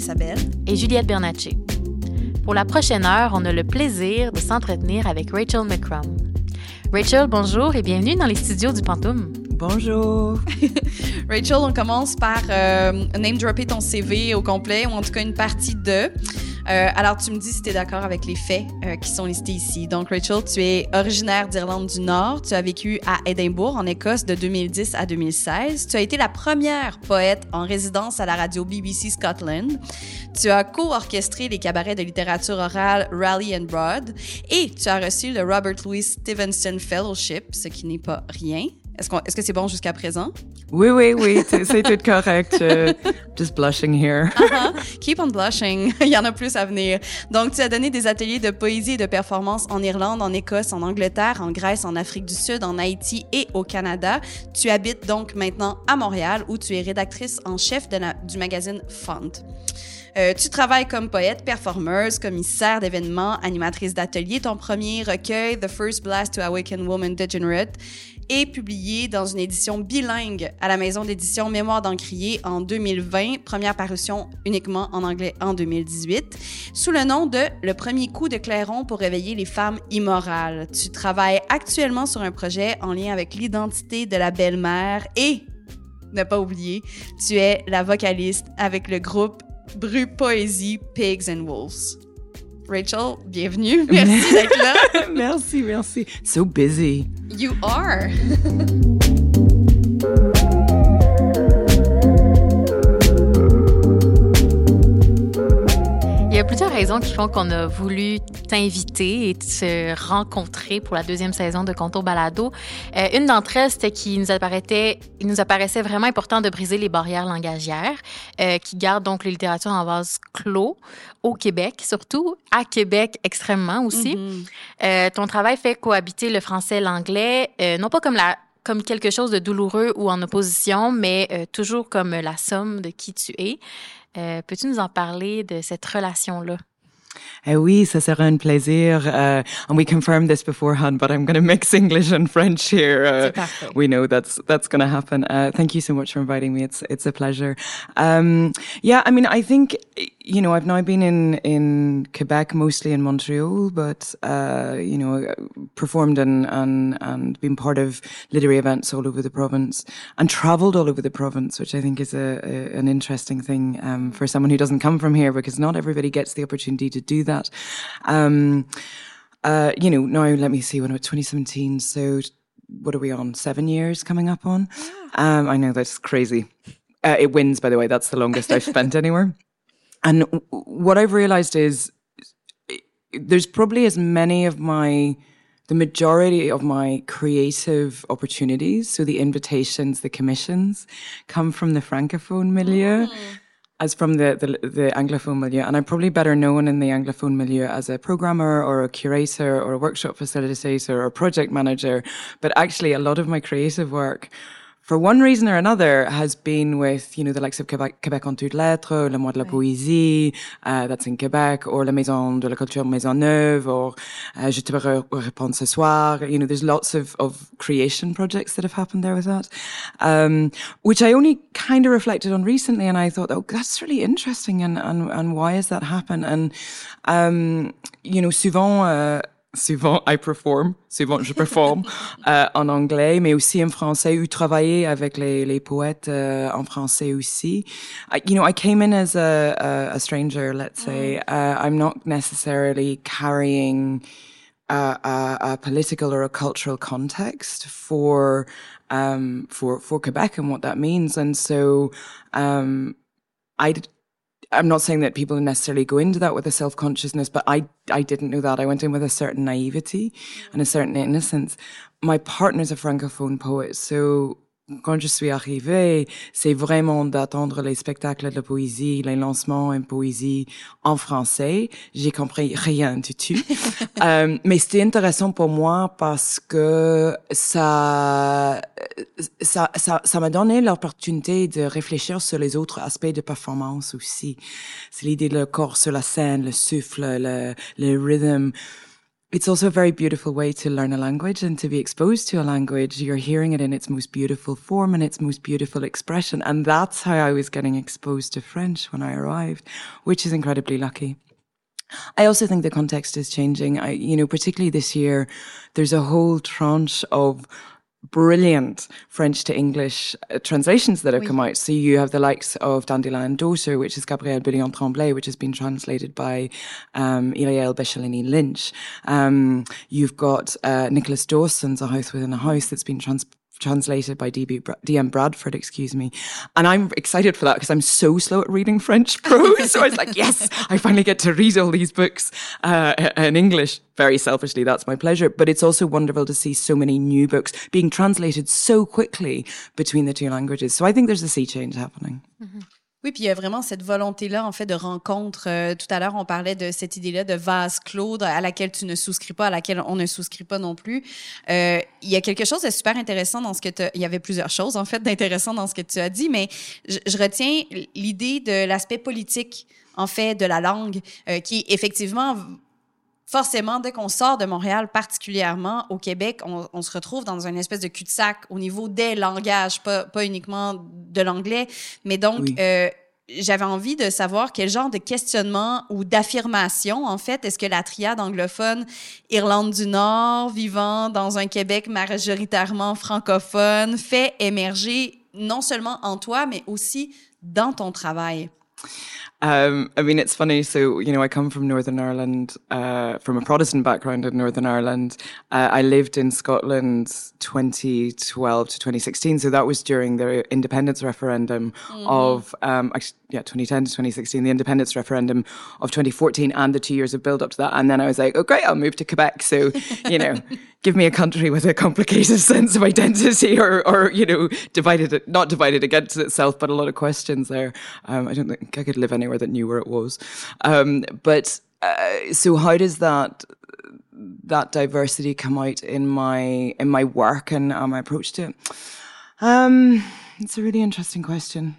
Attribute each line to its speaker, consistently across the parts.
Speaker 1: Vanessa Bell
Speaker 2: et Juliette Bernatchez. Pour la prochaine heure, on a le plaisir de s'entretenir avec Rachel McCrum. Rachel, bonjour et bienvenue dans les studios du Pantoum.
Speaker 3: Bonjour.
Speaker 1: Rachel, on commence par euh, name dropper ton CV au complet, ou en tout cas une partie de. Euh, alors, tu me dis si tu es d'accord avec les faits euh, qui sont listés ici. Donc, Rachel, tu es originaire d'Irlande du Nord. Tu as vécu à Édimbourg, en Écosse, de 2010 à 2016. Tu as été la première poète en résidence à la radio BBC Scotland. Tu as co-orchestré les cabarets de littérature orale Rally and Broad. Et tu as reçu le Robert Louis Stevenson Fellowship, ce qui n'est pas rien. Est-ce, que c'est bon jusqu'à présent?
Speaker 3: Oui, oui, oui, c'est tout correct. Uh, just blushing here.
Speaker 1: Uh -huh. Keep on blushing. Il y en a plus à venir. Donc, tu as donné des ateliers de poésie et de performance en Irlande, en Écosse, en Angleterre, en Grèce, en Afrique du Sud, en Haïti et au Canada. Tu habites donc maintenant à Montréal où tu es rédactrice en chef de la, du magazine Fund. Euh, tu travailles comme poète, performeuse, commissaire d'événements, animatrice d'ateliers. Ton premier recueil, The First Blast to Awaken Woman Degenerate, est publié dans une édition bilingue à la maison d'édition Mémoire d'Encrier en 2020, première parution uniquement en anglais en 2018, sous le nom de Le premier coup de clairon pour réveiller les femmes immorales. Tu travailles actuellement sur un projet en lien avec l'identité de la belle-mère et, ne pas oublier, tu es la vocaliste avec le groupe Bru Poésie Pigs and Wolves. Rachel, bienvenue. Merci d'être là.
Speaker 3: merci, merci. So busy.
Speaker 1: You are.
Speaker 2: plusieurs raisons qui font qu'on a voulu t'inviter et te rencontrer pour la deuxième saison de Contour Balado. Euh, une d'entre elles, c'était qu'il nous apparaissait, il nous apparaissait vraiment important de briser les barrières langagières euh, qui gardent donc les littératures en vase clos au Québec, surtout à Québec extrêmement aussi. Mm-hmm. euh, ton travail fait cohabiter le français et l'anglais, non pas comme la comme quelque chose de douloureux ou en opposition, mais euh, toujours comme la somme de qui tu es. Euh, Peux-tu nous en parler de cette relation-là?
Speaker 3: Eh oui, ça sera un plaisir. Uh, and we confirmed this beforehand, but I'm going to mix English and French here. Uh, we know that's that's going to happen. Uh, thank you so much for inviting me. It's it's a pleasure. Um, yeah, I mean, I think you know I've now been in in Quebec, mostly in Montreal, but uh, you know performed and and and been part of literary events all over the province and travelled all over the province, which I think is a, a an interesting thing um, for someone who doesn't come from here, because not everybody gets the opportunity to do that. Um, uh, you know, now let me see, when about 2017, so what are we on? Seven years coming up on? Yeah. Um, I know that's crazy. Uh, it wins, by the way. That's the longest I've spent anywhere. And w- what I've realized is there's probably as many of my the majority of my creative opportunities, so the invitations, the commissions, come from the francophone milieu. Mm as from the, the, the anglophone milieu, and I'm probably better known in the anglophone milieu as a programmer or a curator or a workshop facilitator or a project manager. But actually, a lot of my creative work for one reason or another, has been with, you know, the likes of Quebec, Quebec en toutes lettres, Le Mois de la Poésie, uh, that's in Quebec, or La Maison de la Culture Maisonneuve, or uh, Je te réponds ce soir. You know, there's lots of, of creation projects that have happened there with that, um, which I only kind of reflected on recently, and I thought, oh, that's really interesting, and, and, and why has that happened? And, um, you know, souvent, uh, souvent I perform, souvent je performe euh, en anglais, mais aussi en français, ou travailler avec les, les poètes euh, en français aussi. I, you know, I came in as a, a, a stranger, let's say. Mm. Uh, I'm not necessarily carrying a, a, a, political or a cultural context for um, for for Quebec and what that means, and so um, I I'm not saying that people necessarily go into that with a self consciousness, but I, I didn't know that. I went in with a certain naivety and a certain innocence. My partner's a francophone poet, so quand je suis arrivée, c'est vraiment d'attendre les spectacles de poésie, les lancements en poésie en français. J'ai compris rien du tout. euh, mais c'était intéressant pour moi parce que ça, ça, ça, ça m'a donné l'opportunité de réfléchir sur les autres aspects de performance aussi. C'est l'idée de le corps sur la scène, le souffle, le, le rhythm it's also a very beautiful way to learn a language and to be exposed to a language. You're hearing it in its most beautiful form and its most beautiful expression. And that's how I was getting exposed to French when I arrived, which is incredibly lucky. I also think the context is changing. I, you know, particularly this year, there's a whole tranche of brilliant French to English uh, translations that have oui. come out. So you have the likes of Dandelion Daughter, which is Gabrielle Boulianne Tremblay, which has been translated by um, Iriel Bechelany Lynch. Um, you've got uh, Nicholas Dawson's A House Within a House that's been trans- translated by DB, DM Bradford, excuse me. And I'm excited for that because I'm so slow at reading French prose. so I was like, yes, I finally get to read all these books uh, in English. Very selfishly, that's my pleasure. But it's also wonderful to see so many new books being translated so quickly between the two languages. So I think there's a sea change happening.
Speaker 1: Mm-hmm. Oui, puis il y a vraiment cette volonté-là, en fait, de rencontre. Euh, tout à l'heure, on parlait de cette idée-là de vase clos à laquelle tu ne souscris pas, à laquelle on ne souscrit pas non plus. Euh, il y a quelque chose de super intéressant dans ce que tu... Il y avait plusieurs choses, en fait, d'intéressant dans ce que tu as dit, mais je, je retiens l'idée de l'aspect politique, en fait, de la langue, euh, qui effectivement forcément, dès qu'on sort de Montréal, particulièrement au Québec, on, on se retrouve dans une espèce de cul-de-sac au niveau des langages, pas, pas uniquement de l'anglais. Mais donc, euh, j'avais envie de savoir quel genre de questionnement ou d'affirmation, en fait, est-ce que la triade anglophone, Irlande du Nord, vivant dans un Québec majoritairement francophone, fait émerger non seulement en toi, mais aussi dans ton travail?
Speaker 3: Um, I mean, it's funny. So, you know, I come from Northern Ireland, uh, from a Protestant background in Northern Ireland. Uh, I lived in Scotland 2012 to 2016. So that was during the independence referendum mm-hmm. of, um, yeah, 2010 to 2016, the independence referendum of 2014 and the two years of build up to that. And then I was like, oh, great, I'll move to Quebec. So, you know, give me a country with a complicated sense of identity or, or you know, divided, not divided against itself, but a lot of questions there. Um, I don't think I could live anywhere that knew where it was. Um, but uh, so how does that that diversity come out in my in my work and my approach to it? Um, it's a really interesting question.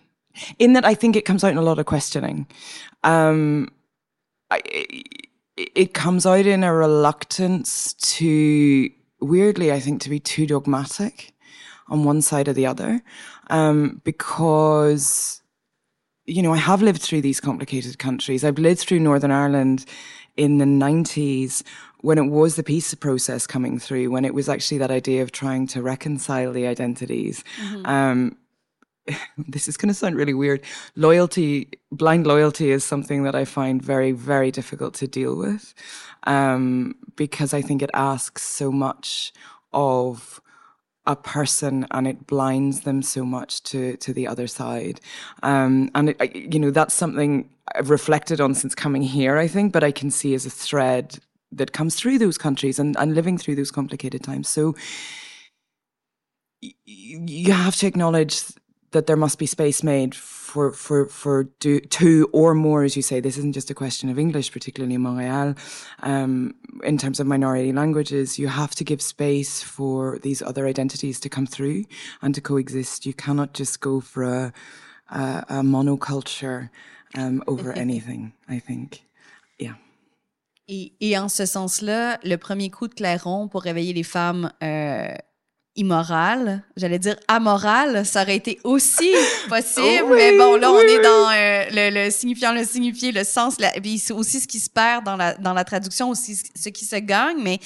Speaker 3: In that, I think it comes out in a lot of questioning. Um, I, it comes out in a reluctance to, weirdly, I think, to be too dogmatic on one side or the other, um, because, you know, I have lived through these complicated countries. I've lived through Northern Ireland in the 90s when it was the peace process coming through, when it was actually that idea of trying to reconcile the identities. Mm-hmm. Um, this is going to sound really weird. Loyalty, blind loyalty is something that I find very, very difficult to deal with. Um, because I think it asks so much of a person and it blinds them so much to, to the other side. Um, and it, you know, that's something I've reflected on since coming here, I think, but I can see as a thread that comes through those countries and, and living through those complicated times. So, you have to acknowledge that there must be space made for for for do, two or more, as you say. This isn't just a question of English, particularly in Montreal. Um, in terms of minority languages, you have to give space for these other identities to come through and to coexist. You cannot just go for a a, a monoculture um, over anything. I think, yeah.
Speaker 1: Et, et, en ce sens-là, le premier coup de clairon pour réveiller les femmes euh, immoral, j'allais dire amoral, ça aurait été aussi possible, mais bon, là, on est dans euh, le, le, signifiant, le signifié, le sens, la, puis c'est aussi ce qui se perd dans la, dans la traduction, aussi ce qui se gagne, mais,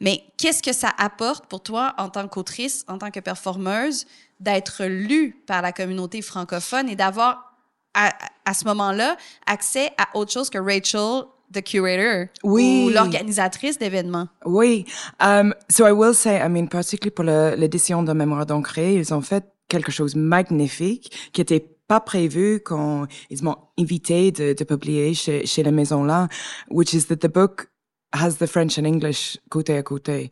Speaker 1: mais qu'est-ce que ça apporte pour toi en tant qu'autrice, en tant que performeuse, d'être lue par la communauté francophone et d'avoir à, à ce moment-là accès à autre chose que Rachel the curator oui. ou l'organisatrice d'événements.
Speaker 3: Oui. Um, so I will say, I mean, particularly pour l'édition de Mémoire d'Ancré, ils ont fait quelque chose de magnifique qui était pas prévu quand ils m'ont invité de, de publier chez, chez la maison là, which is that the book has the French and English côté à côté,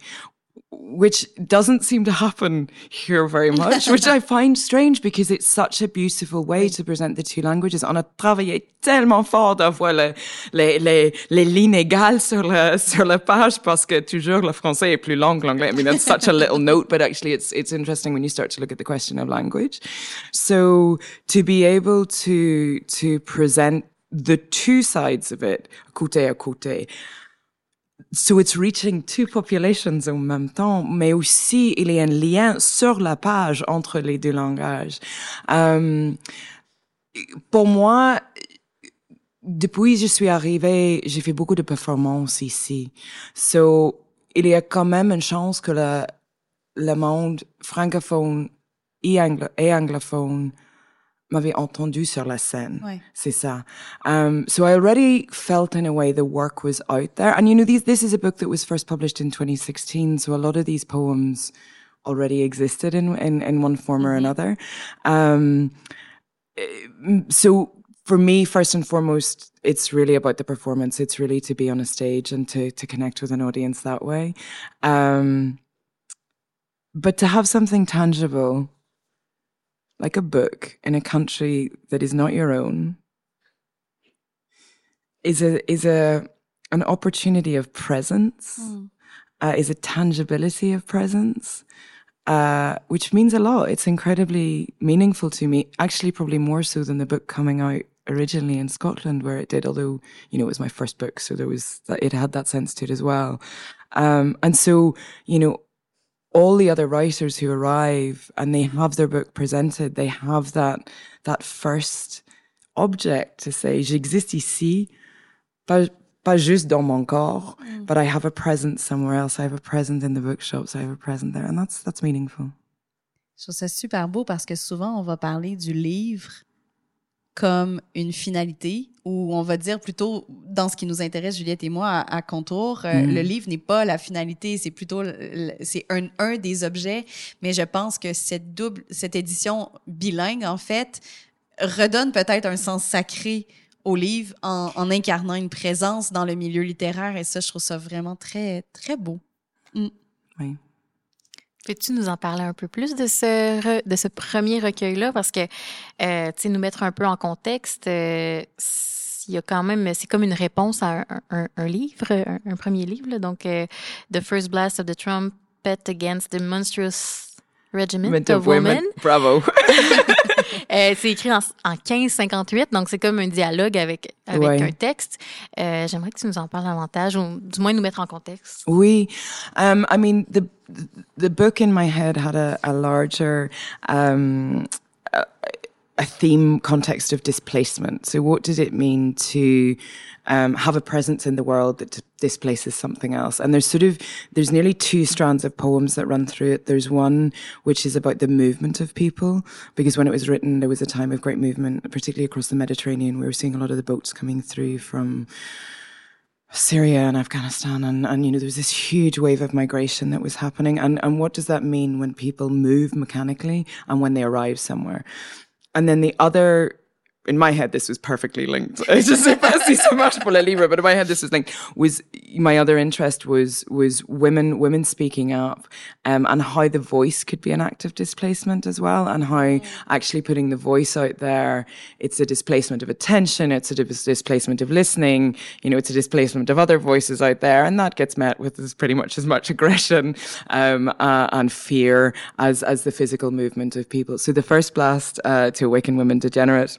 Speaker 3: which doesn't seem to happen here very much, which I find strange because it's such a beautiful way to present the two languages. On a travaillé tellement fort d'avoir les, les, les, les lignes égales sur la, sur la page parce que toujours le français est plus long que l'anglais. I mean, that's such a little note, but actually it's, it's interesting when you start to look at the question of language. So to be able to, to present the two sides of it, côté à côté, so it's reaching two populations en même temps, mais aussi il y a un lien sur la page entre les deux langages. Um, pour moi, depuis que je suis arrivée, j'ai fait beaucoup de performances ici. So, il y a quand même une chance que le, monde francophone et anglophone m'avait entendu sur la scène.
Speaker 1: Ouais.
Speaker 3: C'est ça. Um, so I already felt in a way the work was out there. And you know, these, this is a book that was first published in 2016. So a lot of these poems already existed in, in, in one form or
Speaker 1: Mm-hmm.
Speaker 3: another. Um, eh, so for me, first and foremost, it's really about the performance. It's really to be on a stage and to, to connect with an audience that way. Um, but to have something tangible, like a book in a country that is not your own, is a is a an opportunity of presence, uh, is a tangibility of presence, uh, which means a lot. It's incredibly meaningful to me. Actually, probably more so than the book coming out originally in Scotland, where it did. Although you know it was my first book, so there was it had that sense to it as well. Um, and so you know all the other writers who arrive and they have their book presented, they have that that first object to say, j'existe ici, pas, pas juste dans mon corps, mm. but I have a presence somewhere else. I have a present in the bookshops. I have a present there, and that's that's meaningful.
Speaker 1: Je trouve ça super beau parce que souvent, on va parler du livre comme une finalité ou on va dire plutôt dans ce qui nous intéresse Juliette et moi à, à Contour euh, le livre n'est pas la finalité c'est plutôt c'est un, un des objets mais je pense que cette double cette édition bilingue en fait redonne peut-être un sens sacré au livre en, en incarnant une présence dans le milieu littéraire et ça je trouve ça vraiment très très beau.
Speaker 3: Oui.
Speaker 2: Peux-tu nous en parler un peu plus de ce, de ce premier recueil-là? Parce que, euh, tu sais, nous mettre un peu en contexte, euh, il y a quand même, c'est comme une réponse à un, un- un livre, un, un premier livre. là. Donc, euh, The First Blast of the Trumpet Against the Monstrous Regiment of.
Speaker 3: Women. Bravo.
Speaker 2: Euh, c'est écrit en, en 1558, donc c'est comme un dialogue avec, avec
Speaker 3: Ouais.
Speaker 2: un texte. Euh, J'aimerais que tu nous en parles davantage, ou du moins nous mettre en contexte.
Speaker 3: We, um, I mean, the the book in my head had a, a larger um, a, a theme context of displacement. So, what did it mean to um, have a presence in the world that displaces something else? And there's sort of there's nearly two strands of poems that run through it. There's one which is about the movement of people, because when it was written, there was a time of great movement, particularly across the Mediterranean. We were seeing a lot of the boats coming through from Syria and Afghanistan and, and you know there was this huge wave of migration that was happening and and what does that mean when people move mechanically and when they arrive somewhere and then the other in my head this was perfectly linked. It's just si ça marche pour le but in my head this was linked. Was my other interest was was women women speaking up um, and how the voice could be an act of displacement as well and how actually putting the voice out there it's a displacement of attention it's a dis- displacement of listening you know it's a displacement of other voices out there and that gets met with as pretty much as much aggression um, uh, and fear as as the physical movement of people. So the first blast uh, to awaken women degenerate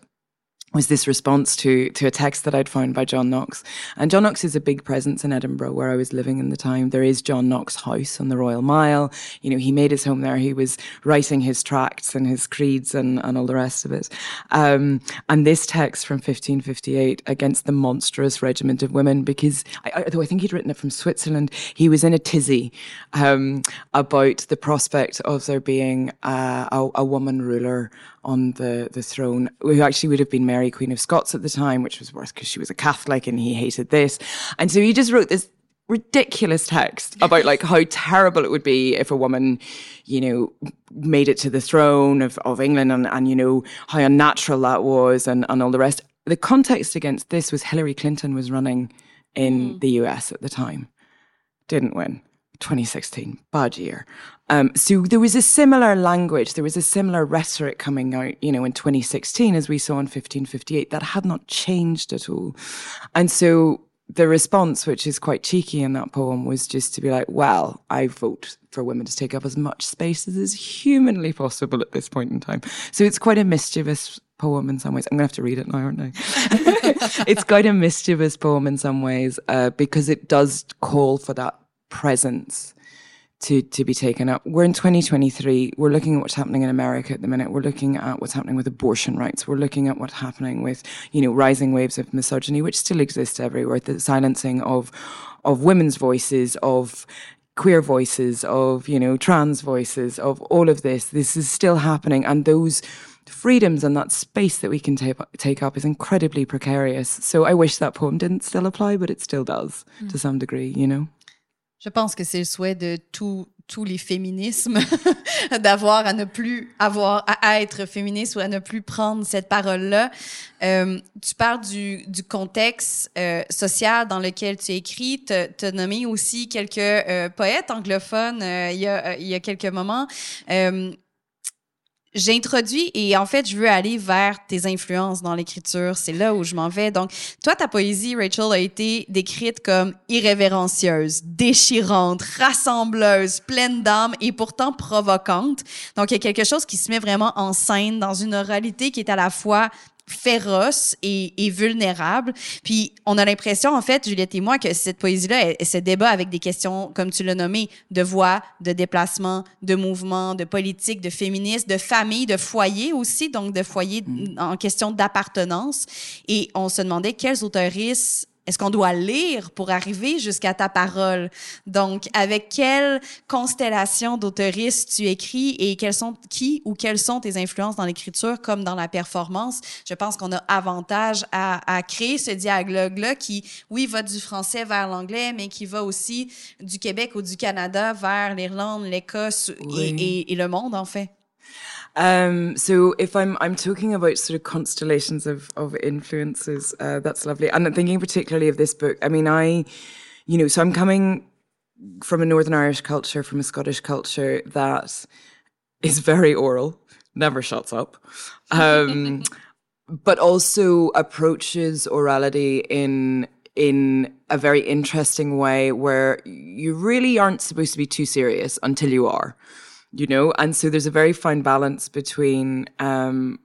Speaker 3: was this response to to a text that I'd found by John Knox. And John Knox is a big presence in Edinburgh where I was living in the time. There is John Knox House on the Royal Mile. You know, he made his home there. He was writing his tracts and his creeds and, and all the rest of it. Um, and this text from 1558 against the monstrous regiment of women, because I, I, though I think he'd written it from Switzerland, he was in a tizzy um, about the prospect of there being uh, a, a woman ruler on the, the throne, who actually would have been Mary, Queen of Scots at the time, which was worse because she was a Catholic and he hated this. And so he just wrote this ridiculous text about like how terrible it would be if a woman, you know, made it to the throne of, of England and, and, you know, how unnatural that was and, and all the rest. The context against this was Hillary Clinton was running in mm. the US at the time. Didn't win. 2016, bad year. Um, so there was a similar language, there was a similar rhetoric coming out, you know, in 2016, as we saw in 1558, that had not changed at all. And so the response, which is quite cheeky in that poem, was just to be like, well, I vote for women to take up as much space as is humanly possible at this point in time. So it's quite a mischievous poem in some ways. I'm going to have to read it now, aren't I? it's quite a mischievous poem in some ways uh, because it does call for that presence to, to be taken up. We're in 2023. We're looking at what's happening in America at the minute. We're looking at what's happening with abortion rights. We're looking at what's happening with, you know, rising waves of misogyny, which still exists everywhere. The silencing of, of women's voices, of queer voices, of, you know, trans voices, of all of this. This is still happening. And those, freedoms and that space that we can take, take up is incredibly precarious. So I wish that poem didn't still apply, but it still does mm. to some degree, you know?
Speaker 1: Je pense que c'est le souhait de tous tous les féminismes d'avoir à ne plus avoir à être féministe ou à ne plus prendre cette parole-là. Euh, tu parles du, du contexte euh, social dans lequel tu écris. Tu as nommé aussi quelques euh, poètes anglophones il, y a, il y a quelques moments. J'introduis et en fait, je veux aller vers tes influences dans l'écriture. C'est là où je m'en vais. Donc, toi, ta poésie, Rachel, a été décrite comme irrévérencieuse, déchirante, rassembleuse, pleine d'âme et pourtant provocante. Donc, il y a quelque chose qui se met vraiment en scène dans une oralité qui est à la fois féroce et, et, vulnérable. Puis on a l'impression, en fait, Juliette et moi, que cette poésie-là, elle, se débat avec des questions, comme tu l'as nommé, de voix, de déplacement, de mouvement, de politique, de féminisme, de famille, de foyer aussi, donc de foyer mm. en question d'appartenance. Et on se demandait quelles autoristes est-ce qu'on doit lire pour arriver jusqu'à ta parole? Donc, avec quelle constellation d'autoristes tu écris et sont, qui ou quelles sont tes influences dans l'écriture comme dans la performance? Je pense qu'on a avantage à, à créer ce dialogue-là qui, oui, va du français vers l'anglais, mais qui va aussi du Québec ou du Canada vers l'Irlande, l'Écosse et, et, et le monde, en fait.
Speaker 3: Um, so if I'm I'm talking about sort of constellations of of influences, uh, that's lovely. And I'm thinking particularly of this book. I mean, I, you know, so I'm coming from a Northern Irish culture, from a Scottish culture that is very oral, never shuts up. Um, but also approaches orality in in a very interesting way where you really aren't supposed to be too serious until you are you know? And so there's a very fine balance between um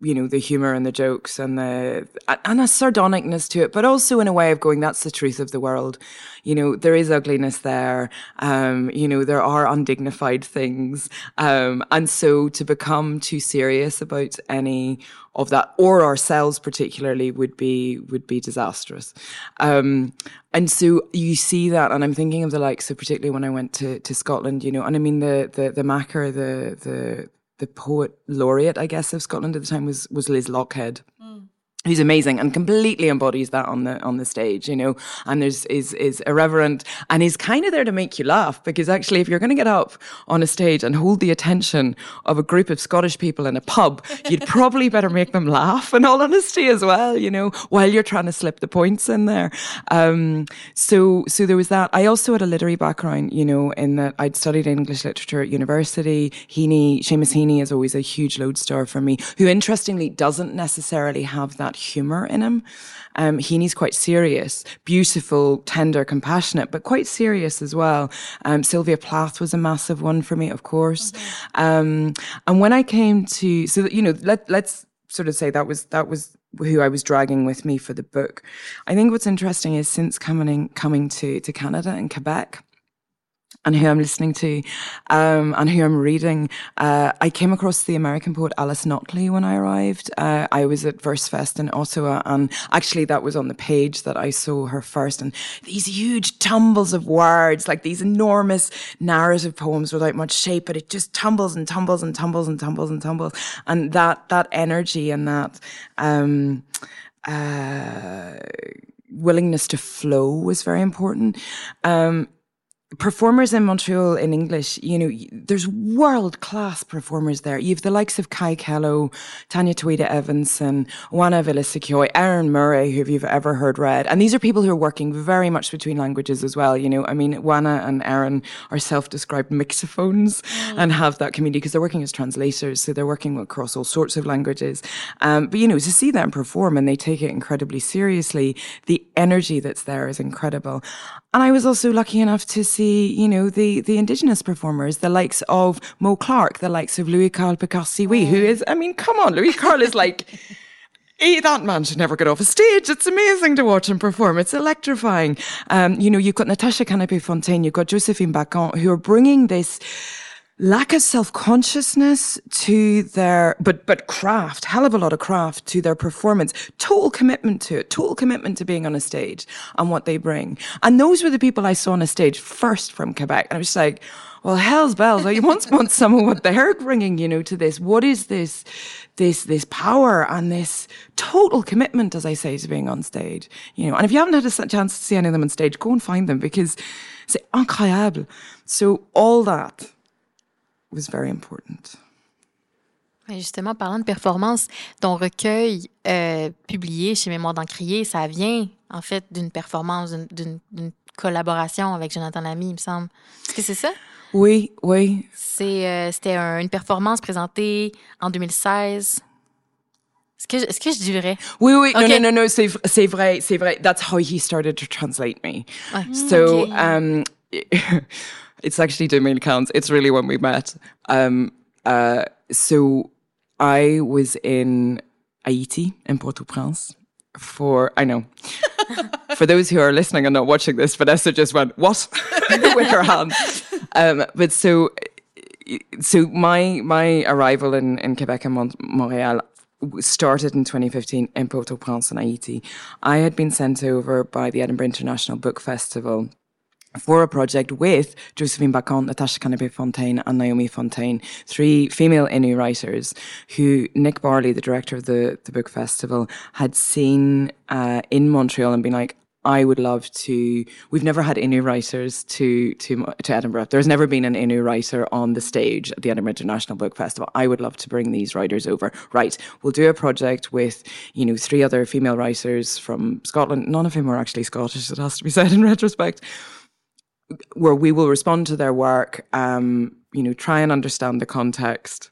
Speaker 3: you know the humor and the jokes and the and a sardonicness to it but also in a way of going that's the truth of the world. You know there is ugliness there um you know there are undignified things um and so to become too serious about any of that or ourselves particularly would be would be disastrous. Um and so you see that and i'm thinking of the likes of particularly when i went to to scotland you know and i mean the the the makar the the the poet laureate, I guess, of Scotland at the time was was Liz Lochhead. Who's amazing and completely embodies that on the on the stage you know and there's is is irreverent and is kind of there to make you laugh because actually if you're going to get up on a stage and hold the attention of a group of scottish people in a pub you'd probably better make them laugh in all honesty as well you know while you're trying to slip the points in there. Um, so so there was that. I also had a literary background you know in that i'd studied english literature at university. Heaney seamus heaney is always a huge lodestar for me who interestingly doesn't necessarily have that that humor in him. Um, Heaney's quite serious, beautiful, tender, compassionate, but quite serious as well. Um, Sylvia Plath was a massive one for me, of course. Mm-hmm. Um, and when I came to, so you know, let let's sort of say that was that was who I was dragging with me for the book. I think what's interesting is since coming coming to to Canada and Quebec and who I'm listening to, um, and who I'm reading. Uh, I came across the American poet Alice Notley when I arrived. Uh, I was at VerseFest in Ottawa, and actually that was on the page that I saw her first. And these huge tumbles of words, like these enormous narrative poems without much shape, but it just tumbles and tumbles and tumbles and tumbles and tumbles. And that that energy and that. Um, uh, willingness to flow was very important. Um, performers in Montreal in English, you know, there's world class performers there. You've the likes of Kaie Kellough, Tanya Tuida Evanson, Oana Avasilichioaei, Erin Mouré, who you've ever heard read. And these are people who are working very much between languages as well. You know, I mean, Oana and Erin are self-described mixophones mm. and have that community because they're working as translators. So they're working across all sorts of languages. Um, but, you know, to see them perform and they take it incredibly seriously, the energy that's there is incredible. And I was also lucky enough to see, you know, the, the indigenous performers, the likes of Moe Clark, the likes of Louis Karl Picard Sioui, who is, I mean, come on, Louis Karl is like, Hey, that man should never get off a stage. It's amazing to watch him perform. It's electrifying. Um, you know, you've got Natasha Kanapé-Fontaine, you've got Josephine Bacon, who are bringing this lack of self-consciousness to their, but, but craft, hell of a lot of craft to their performance, total commitment to it, total commitment to being on a stage and what they bring. And those were the people I saw on a stage first from Quebec. And I was like, well, hell's bells. I once want some of what they're bringing, you know, to this. What is this, this, this power and this total commitment, as I say, to being on stage, you know? And if you haven't had a chance to see any of them on stage, go and find them because c'est incroyable. So all that was very important.
Speaker 2: Justement, parlant de performance, ton recueil euh, publié chez Mémoire d'Encrier, ça vient en fait d'une performance, d'une collaboration avec Jonathan Lamy, il me semble. Est-ce que c'est ça?
Speaker 3: Oui, oui.
Speaker 2: Euh, c'était une performance présentée en 2016. Est-ce que, est-ce que je dis vrai?
Speaker 3: Oui, oui, okay. non, non, non, non, c'est, c'est vrai, c'est vrai. That's how he started to translate me. Ouais. So, okay. um, it's actually 2015. It's really when we met. Um, uh, so I was in Haiti, in Port-au-Prince, for, I know. for those who are listening and not watching this, Vanessa just went, what? with her hand. Um, but so, so my, my arrival in, in Quebec and Mont- Montreal started in 2015 in Port-au-Prince in Haiti. I had been sent over by the Edinburgh International Book Festival for a project with Josephine Bacon, Natasha Kanapé-Fontaine, and Naomi Fontaine, three female Innu writers who Nick Barley, the director of the, the book festival, had seen uh, in Montreal and been like, I would love to. We've never had Innu writers to to to Edinburgh. There's never been an Innu writer on the stage at the Edinburgh International Book Festival. I would love to bring these writers over. Right, we'll do a project with you know three other female writers from Scotland. None of whom are actually Scottish. It has to be said in retrospect where we will respond to their work, um, you know, try and understand the context.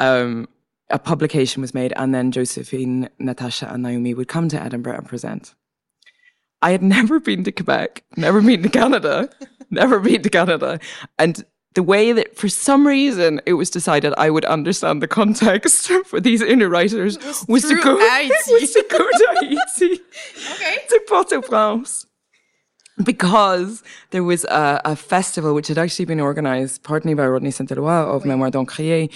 Speaker 3: Um, a publication was made, and then Josephine, Natasha, and Naomi would come to Edinburgh and present. I had never been to Quebec, never been to Canada, never been to Canada. And the way that, for some reason, it was decided I would understand the context for these Innu writers
Speaker 1: was,
Speaker 3: was
Speaker 1: to
Speaker 3: go,
Speaker 1: was
Speaker 3: to go to Haiti,
Speaker 1: okay.
Speaker 3: to Port-au-Prince because there was a, a, festival which had actually been organized partly by Rodney Saint-Éloi of. Mémoire d'Encrier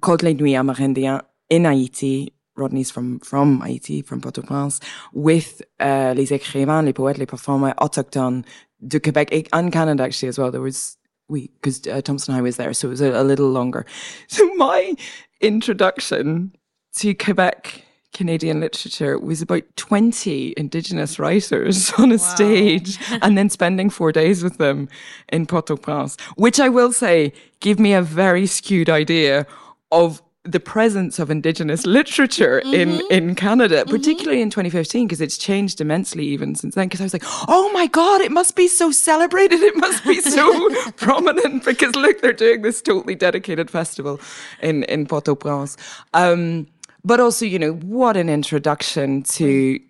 Speaker 3: called Les Nuits Amérindiens in Haiti. Rodney's from, from Haiti, from Port-au-Prince, with uh, les écrivains, les poètes, les performers autochtones de Quebec and Canada actually as well. There was, we, because uh, Thompson High was there, so it was a, a little longer. So my introduction to Quebec Canadian literature was about 20 Indigenous writers on a wow. stage and then spending four days with them in Port-au-Prince, which I will say gave me a very skewed idea of the presence of Indigenous literature mm-hmm. in, in Canada, mm-hmm. particularly in 2015, because it's changed immensely even since then. Because I was like, oh my God, it must be so celebrated. It must be so prominent because look, they're doing this totally dedicated festival in, in Port-au-Prince. Um, but also, you know, what an introduction to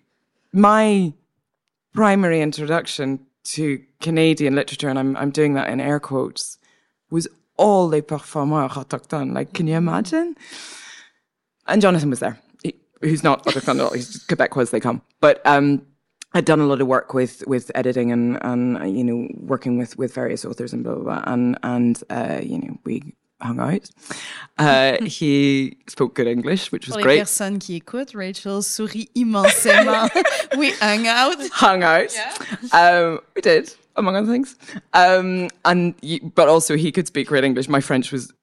Speaker 3: my primary introduction to Canadian literature, and I'm I'm doing that in air quotes, was all les performeurs autochtones. Like, can you imagine? And Jonathan was there, he, who's not autochtone at all. He's Quebecois, they come. But um, I'd done a lot of work with with editing and and you know working with with various authors and blah blah blah, and and uh, you know we hung out. Uh, he spoke good English, which was
Speaker 1: Pour
Speaker 3: great.
Speaker 1: personnes qui écoutent, Rachel sourit immensément. we hung out.
Speaker 3: Hung out. Yeah. Um, we did, among other things. Um, and but also he could speak great English. My French was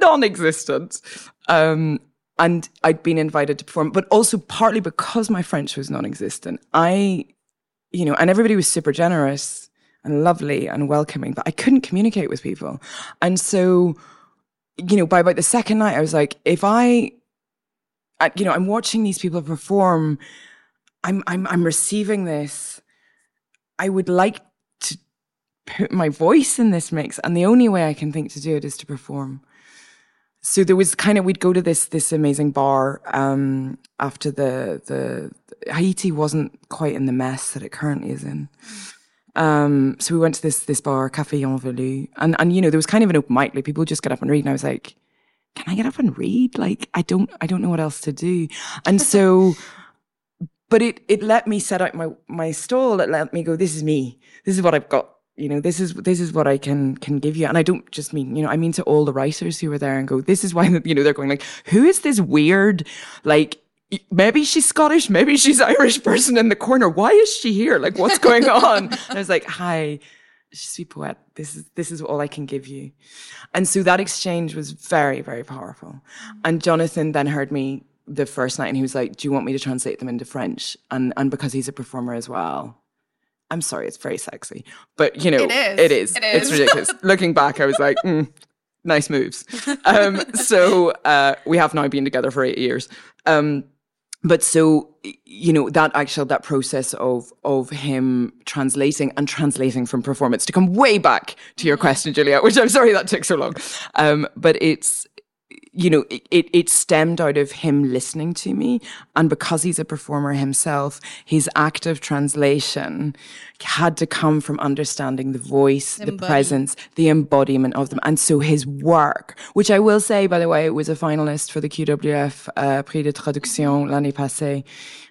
Speaker 3: non-existent. Um, and I'd been invited to perform, but also partly because my French was non-existent. I, you know, and everybody was super generous and lovely and welcoming, but I couldn't communicate with people. And so you know, by about the second night, I was like, if I, I, you know, I'm watching these people perform, I'm, I'm, I'm receiving this. I would like to put my voice in this mix, and the only way I can think to do it is to perform. So there was kind of we'd go to this this amazing bar um, after the the Haiti wasn't quite in the mess that it currently is in. Um, so we went to this this bar, Café Envelu, and and you know there was kind of an open mic, like people just get up and read, and I was like, can I get up and read? Like I don't I don't know what else to do, and so. but it it let me set out my my stall. It let me go. This is me. This is what I've got. You know, this is this is what I can can give you. And I don't just mean you know, I mean to all the writers who were there and go. This is why you know they're going like, who is this weird like maybe she's Scottish, maybe she's Irish person in the corner. Why is she here? Like, what's going on? and I was like, hi, suis poète. This is, this is all I can give you. And so that exchange was very, very powerful. And Jonathan then heard me the first night and he was like, do you want me to translate them into French? And, and because he's a performer as well. I'm sorry, it's very sexy, but you know,
Speaker 1: it is.
Speaker 3: It is.
Speaker 1: It is.
Speaker 3: It's ridiculous. Looking back, I was like, mm, nice moves. Um, so, uh, we have now been together for eight years. Um, but so you know that actual that process of of him translating and translating from performance to come way back to your question julia which i'm sorry that took so long. Um, but it's you know, it, it stemmed out of him listening to me. And because he's a performer himself, his active translation had to come from understanding the voice, the presence, the embodiment of them. And so his work, which I will say, by the way, it was a finalist for the QWF uh, Prix de Traduction l'année passée,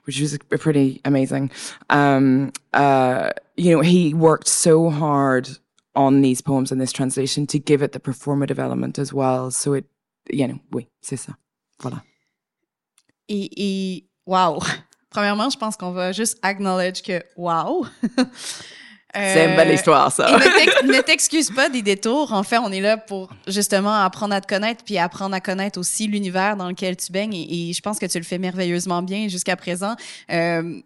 Speaker 3: which was pretty amazing. Um, uh, you know, he worked so hard on these poems and this translation to give it the performative element as well. So it you know, oui, c'est ça. Voilà.
Speaker 1: Et, et wow. Premièrement, je pense qu'on va juste acknowledge que wow.
Speaker 3: C'est une belle histoire, ça.
Speaker 1: ne t'excuse pas des détours. En fait, on est là pour justement apprendre à te connaître puis apprendre à connaître aussi l'univers dans lequel tu baignes. Et, je pense que tu le fais merveilleusement bien jusqu'à présent. Euh,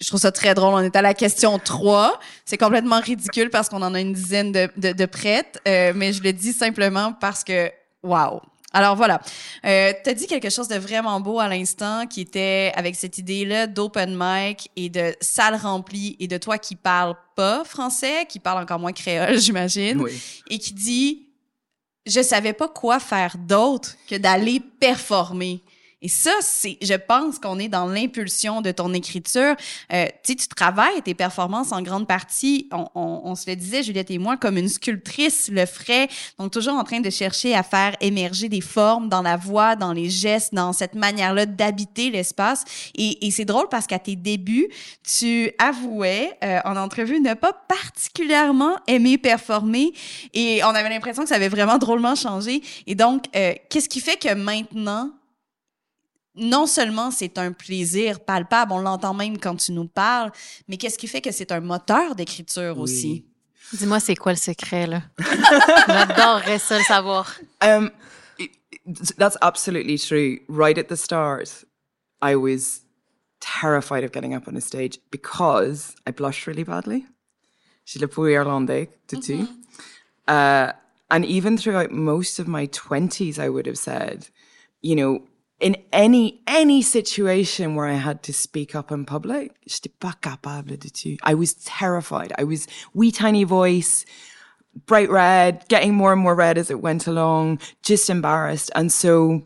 Speaker 1: je trouve ça très drôle. On est à la question 3. C'est complètement ridicule parce qu'on en a une dizaine de, de, de prêtes. Euh, mais je le dis simplement parce que, wow. Alors voilà, euh, tu as dit quelque chose de vraiment beau à l'instant qui était avec cette idée-là d'open mic et de salle remplie et de toi qui parle pas français, qui parle encore moins créole, j'imagine, et qui dit je savais pas quoi faire d'autre que d'aller performer. Et ça, c'est, je pense qu'on est dans l'impulsion de ton écriture. Euh, tu travailles tes performances en grande partie, on, on, on, se le disait, Juliette et moi, comme une sculptrice le ferait. Donc, toujours en train de chercher à faire émerger des formes dans la voix, dans les gestes, dans cette manière-là d'habiter l'espace. Et, et c'est drôle parce qu'à tes débuts, tu avouais euh, en entrevue ne pas particulièrement aimer performer. Et on avait l'impression que ça avait vraiment drôlement changé. Et donc, euh, qu'est-ce qui fait que maintenant, non seulement c'est un plaisir palpable, on l'entend même quand tu nous parles, mais qu'est-ce qui fait que c'est un moteur d'écriture aussi?
Speaker 2: Dis-moi, c'est quoi le secret, là? J'adorerais ça le savoir.
Speaker 3: Um, that's absolutely true. Right at the start, I was terrified of getting up on a stage because I blushed really badly. J'ai le peau irlandais, tutu. Mm-hmm. Uh, and even throughout most of my 20s, I would have said, you know, in any any situation where I had to speak up in public, pas capable de tout. I was terrified. I was wee tiny voice, bright red, getting more and more red as it went along, just embarrassed. And so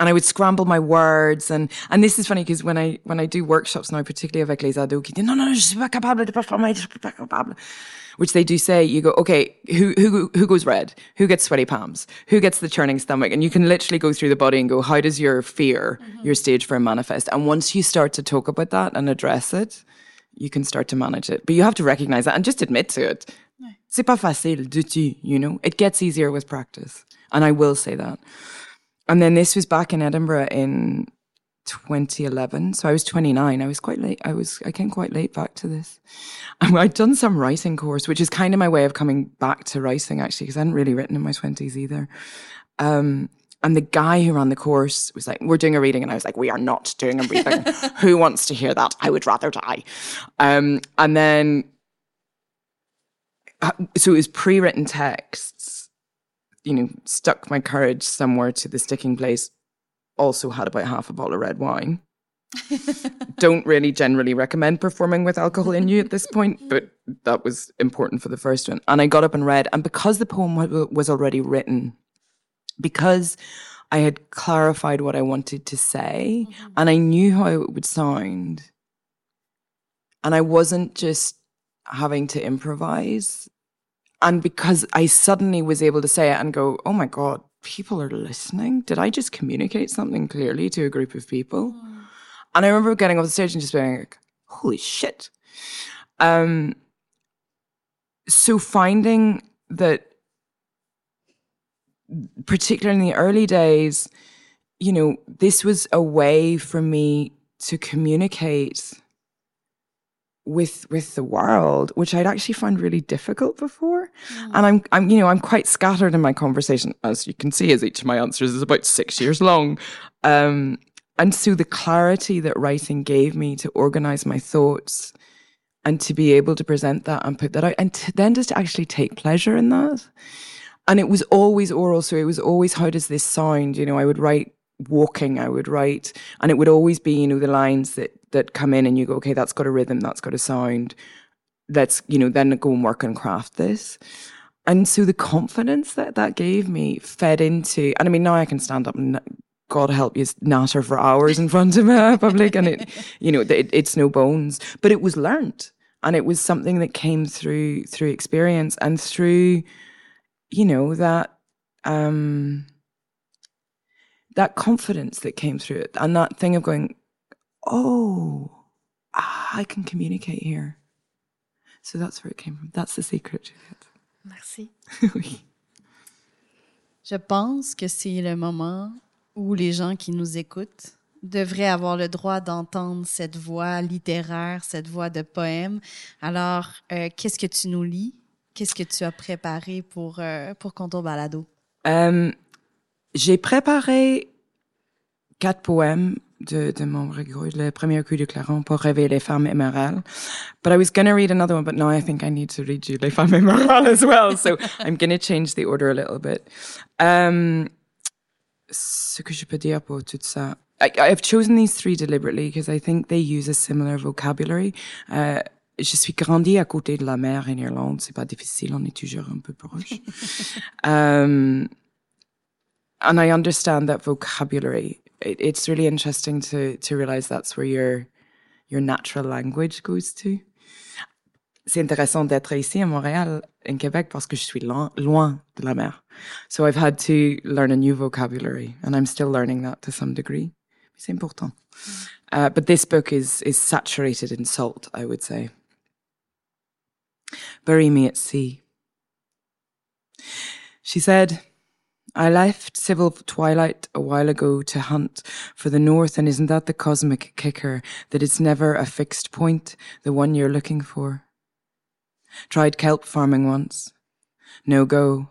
Speaker 3: and I would scramble my words and and this is funny because when I when I do workshops now, particularly avec les ados, qui disent non non je suis pas capable je suis pas capable which they do say, you go, okay, who, who, who goes red? Who gets sweaty palms? Who gets the churning stomach? And you can literally go through the body and go, how does your fear, mm-hmm. your stage fear manifest? And once you start to talk about that and address it, you can start to manage it. But you have to recognize that and just admit to it. C'est pas facile du tout, you know? It gets easier with practice. And I will say that. And then this was back in Edinburgh in 2011. So I was 29. I was quite late. I was, I came quite late back to this. I'd done some writing course, which is kind of my way of coming back to writing actually, because I hadn't really written in my twenties either. Um, and the guy who ran the course was like, we're doing a reading. And I was like, we are not doing a reading. who wants to hear that? I would rather die. Um, and then, uh, so it was pre-written texts, you know, stuck my courage somewhere to the sticking place also had about half a bottle of red wine. Don't really generally recommend performing with alcohol in you at this point, but that was important for the first one. And I got up and read, and because the poem was already written, because I had clarified what I wanted to say, mm-hmm. and I knew how it would sound, and I wasn't just having to improvise. And because I suddenly was able to say it and go, oh my God, people are listening. Did I just communicate something clearly to a group of people? Mm. And I remember getting off the stage and just being like, holy shit. Um, so finding that, particularly in the early days, you know, this was a way for me to communicate with with the world, which I'd actually found really difficult before. Mm. And I'm I'm you know I'm quite scattered in my conversation, as you can see, as each of my answers is about six years long. Um, and so the clarity that writing gave me to organize my thoughts and to be able to present that and put that out, and to then just to actually take pleasure in that. And it was always oral, so it was always how does this sound? You know, I would write walking I would write. And it would always be you know the lines that that come in and you go okay that's got a rhythm that's got a sound. Let's you know then go and work and craft this. And so the confidence that that gave me fed into and I mean now I can stand up and God help you natter for hours in front of a public and it you know it, it's no bones. But it was learnt and it was something that came through through experience and through you know that um that confidence that came through it and that thing of going, oh, I can communicate here. So that's where it came from. That's the secret.
Speaker 2: Merci.
Speaker 3: oui.
Speaker 1: Je pense que c'est le moment où les gens qui nous écoutent devraient avoir le droit d'entendre cette voix littéraire, cette voix de poème. Alors, euh, qu'est-ce que tu nous lis? Qu'est-ce que tu as préparé pour, euh, pour Contour Balado?
Speaker 3: Um, J'ai préparé quatre poèmes de, de mon le premier coup de claron pour rêver les femmes émeraudes. But I was going to read another one, but now I think I need to read you Les femmes émeraudes as well. So I'm going to change the order a little bit. Um, ce que je peux dire pour tout ça. I, I've chosen these three deliberately because I think they use a similar vocabulary. Uh, je suis grandi à côté de la mer en Irlande. C'est pas difficile, on est toujours un peu proche. um, and I understand that vocabulary. It, it's really interesting to to realize that's where your your natural language goes to. C'est intéressant d'être ici à Montréal, in Québec, parce que je suis loin, loin de la mer. So I've had to learn a new vocabulary, and I'm still learning that to some degree. C'est important. Mm. Uh, but this book is is saturated in salt, I would say. Bury me at sea. She said. I left Civil Twilight a while ago to hunt for the North, and isn't that the cosmic kicker that it's never a fixed point, the one you're looking for? Tried kelp farming once. No go.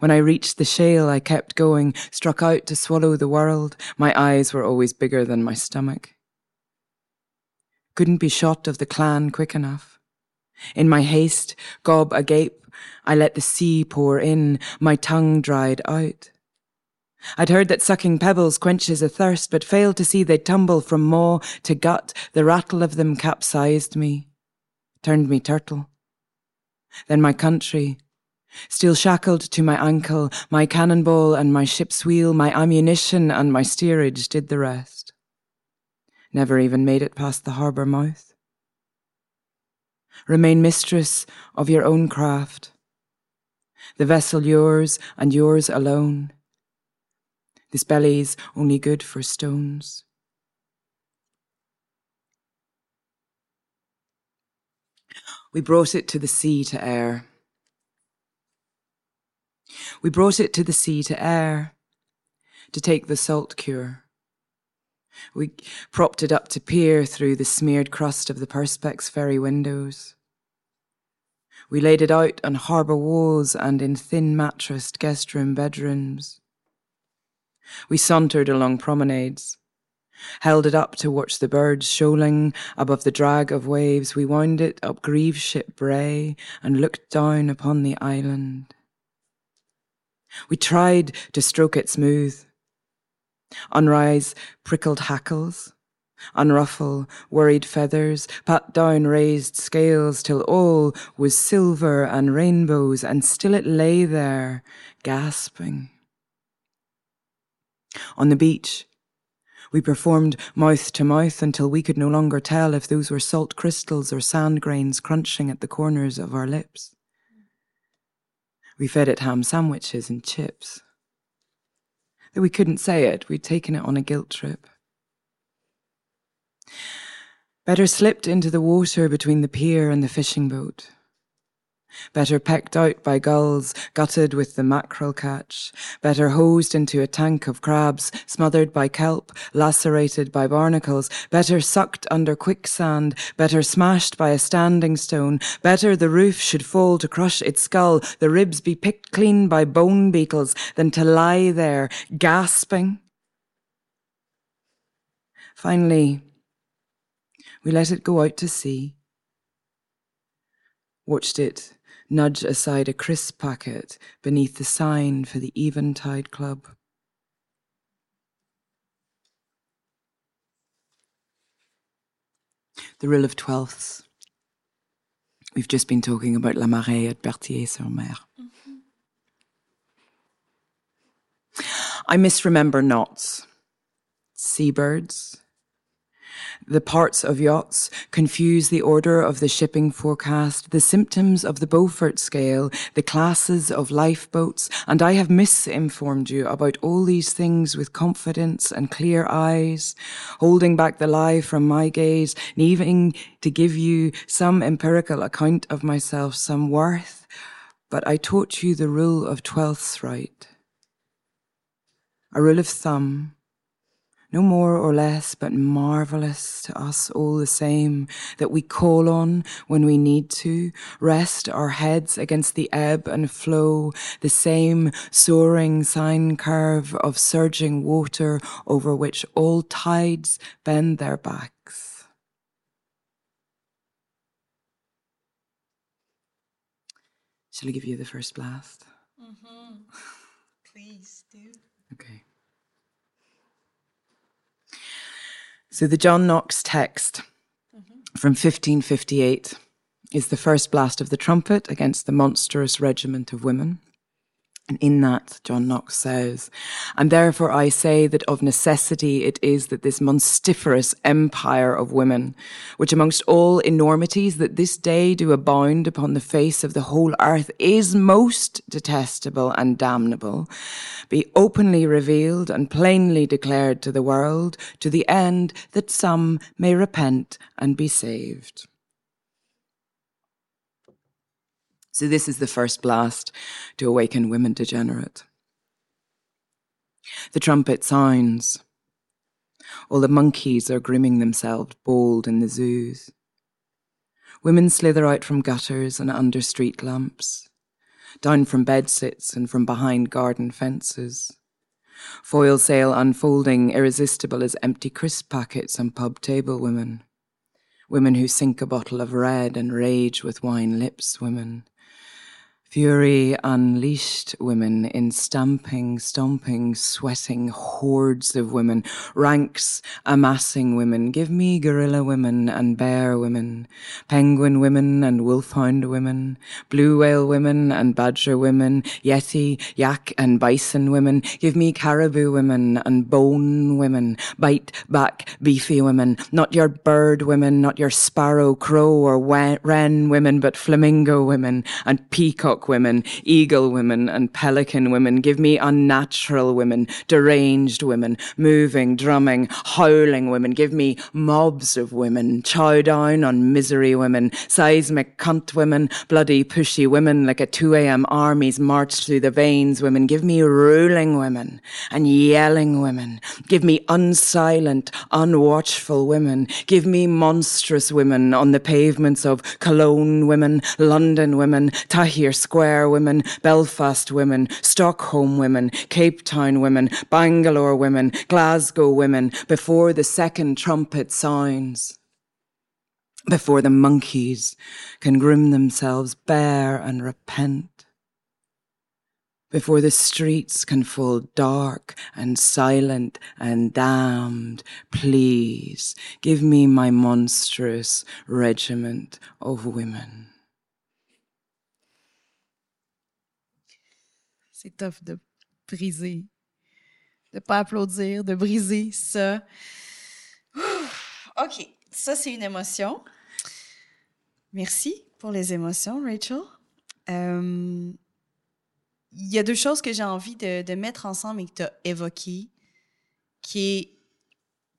Speaker 3: When I reached the shale, I kept going, struck out to swallow the world. My eyes were always bigger than my stomach. Couldn't be shot of the clan quick enough. In my haste, gob agape, I let the sea pour in, my tongue dried out. I'd heard that sucking pebbles quenches a thirst, but failed to see they tumble from maw to gut. The rattle of them capsized me, turned me turtle. Then my country, still shackled to my ankle, my cannonball and my ship's wheel, my ammunition and my steerage did the rest. Never even made it past the harbour mouth. Remain mistress of your own craft. The vessel yours and yours alone. This belly's only good for stones. We brought it to the sea to air. We brought it to the sea to air, to take the salt cure. We propped it up to peer through the smeared crust of the Perspex ferry windows. We laid it out on harbour walls and in thin mattressed guest room bedrooms. We sauntered along promenades, held it up to watch the birds shoaling above the drag of waves. We wound it up Grieve Ship Bray and looked down upon the island. We tried to stroke it smooth, unrise prickled hackles, unruffle worried feathers, pat down raised scales till all was silver and rainbows, and still it lay there, gasping. On the beach, We performed mouth to mouth until we could no longer tell if those were salt crystals or sand grains crunching at the corners of our lips. We fed it ham sandwiches and chips. Though we couldn't say it, we'd taken it on a guilt trip. Better slipped into the water between the pier and the fishing boat. Better pecked out by gulls, gutted with the mackerel catch. Better hosed into a tank of crabs, smothered by kelp, lacerated by barnacles. Better sucked under quicksand. Better smashed by a standing stone. Better the roof should fall to crush its skull, the ribs be picked clean by bone beetles, than to lie there, gasping. Finally, we let it go out to sea. Watched it nudge aside a crisp packet beneath the sign for the Eventide Club. The Rule of Twelfths. We've just been talking about La Marée at Berthier-sur-Mer. Mm-hmm. I misremember knots, seabirds, the parts of yachts, confuse the order of the shipping forecast, the symptoms of the Beaufort scale, the classes of lifeboats, and I have misinformed you about all these things with confidence and clear eyes, holding back the lie from my gaze, needing to give you some empirical account of myself, some worth, but I taught you the rule of twelfths right. A rule of thumb no more or less, but marvelous to us all the same, that we call on when we need to, rest our heads against the ebb and flow, the same soaring sine curve of surging water over which all tides bend their backs. Shall I give you the first blast?
Speaker 1: Mm-hmm. Please do.
Speaker 3: Okay. So the John Knox text mm-hmm. from 1558 is the first blast of the trumpet against the monstrous regiment of women. And in that, John Knox says, and therefore I say that of necessity it is that this monstiferous empire of women, which amongst all enormities that this day do abound upon the face of the whole earth is most detestable and damnable, be openly revealed and plainly declared to the world, to the end that some may repent and be saved. So this is the first blast to awaken women degenerate. The trumpet sounds. All the monkeys are grooming themselves bald in the zoos. Women slither out from gutters and under street lamps, down from bedsits and from behind garden fences. Foil sail unfolding, irresistible as empty crisp packets and pub table women. Women who sink a bottle of red and rage with wine lips women. Fury unleashed women in stamping, stomping, sweating hordes of women, ranks amassing women. Give me gorilla women and bear women, penguin women and wolfhound women, blue whale women and badger women, yeti, yak and bison women. Give me caribou women and bone women, bite back beefy women, not your bird women, not your sparrow, crow or wren women, but flamingo women and peacock women, eagle women, and pelican women. Give me unnatural women, deranged women, moving, drumming, howling women. Give me mobs of women, chow down on misery women, seismic cunt women, bloody pushy women like a 2 a.m. army's march through the veins women. Give me ruling women and yelling women. Give me unsilent, unwatchful women. Give me monstrous women on the pavements of Cologne women, London women, Tahrir Square Square women, Belfast women, Stockholm women, Cape Town women, Bangalore women, Glasgow women, before the second trumpet sounds before the monkeys can groom themselves bare and repent, before the streets can fall dark and silent and damned, please give me my monstrous regiment of women.
Speaker 1: C'est tough de briser de pas applaudir, de briser ça. OK, ça c'est une émotion. Merci pour les émotions, Rachel. Euh, il y a deux choses que j'ai envie de, de, mettre ensemble et que tu as évoquées, qui est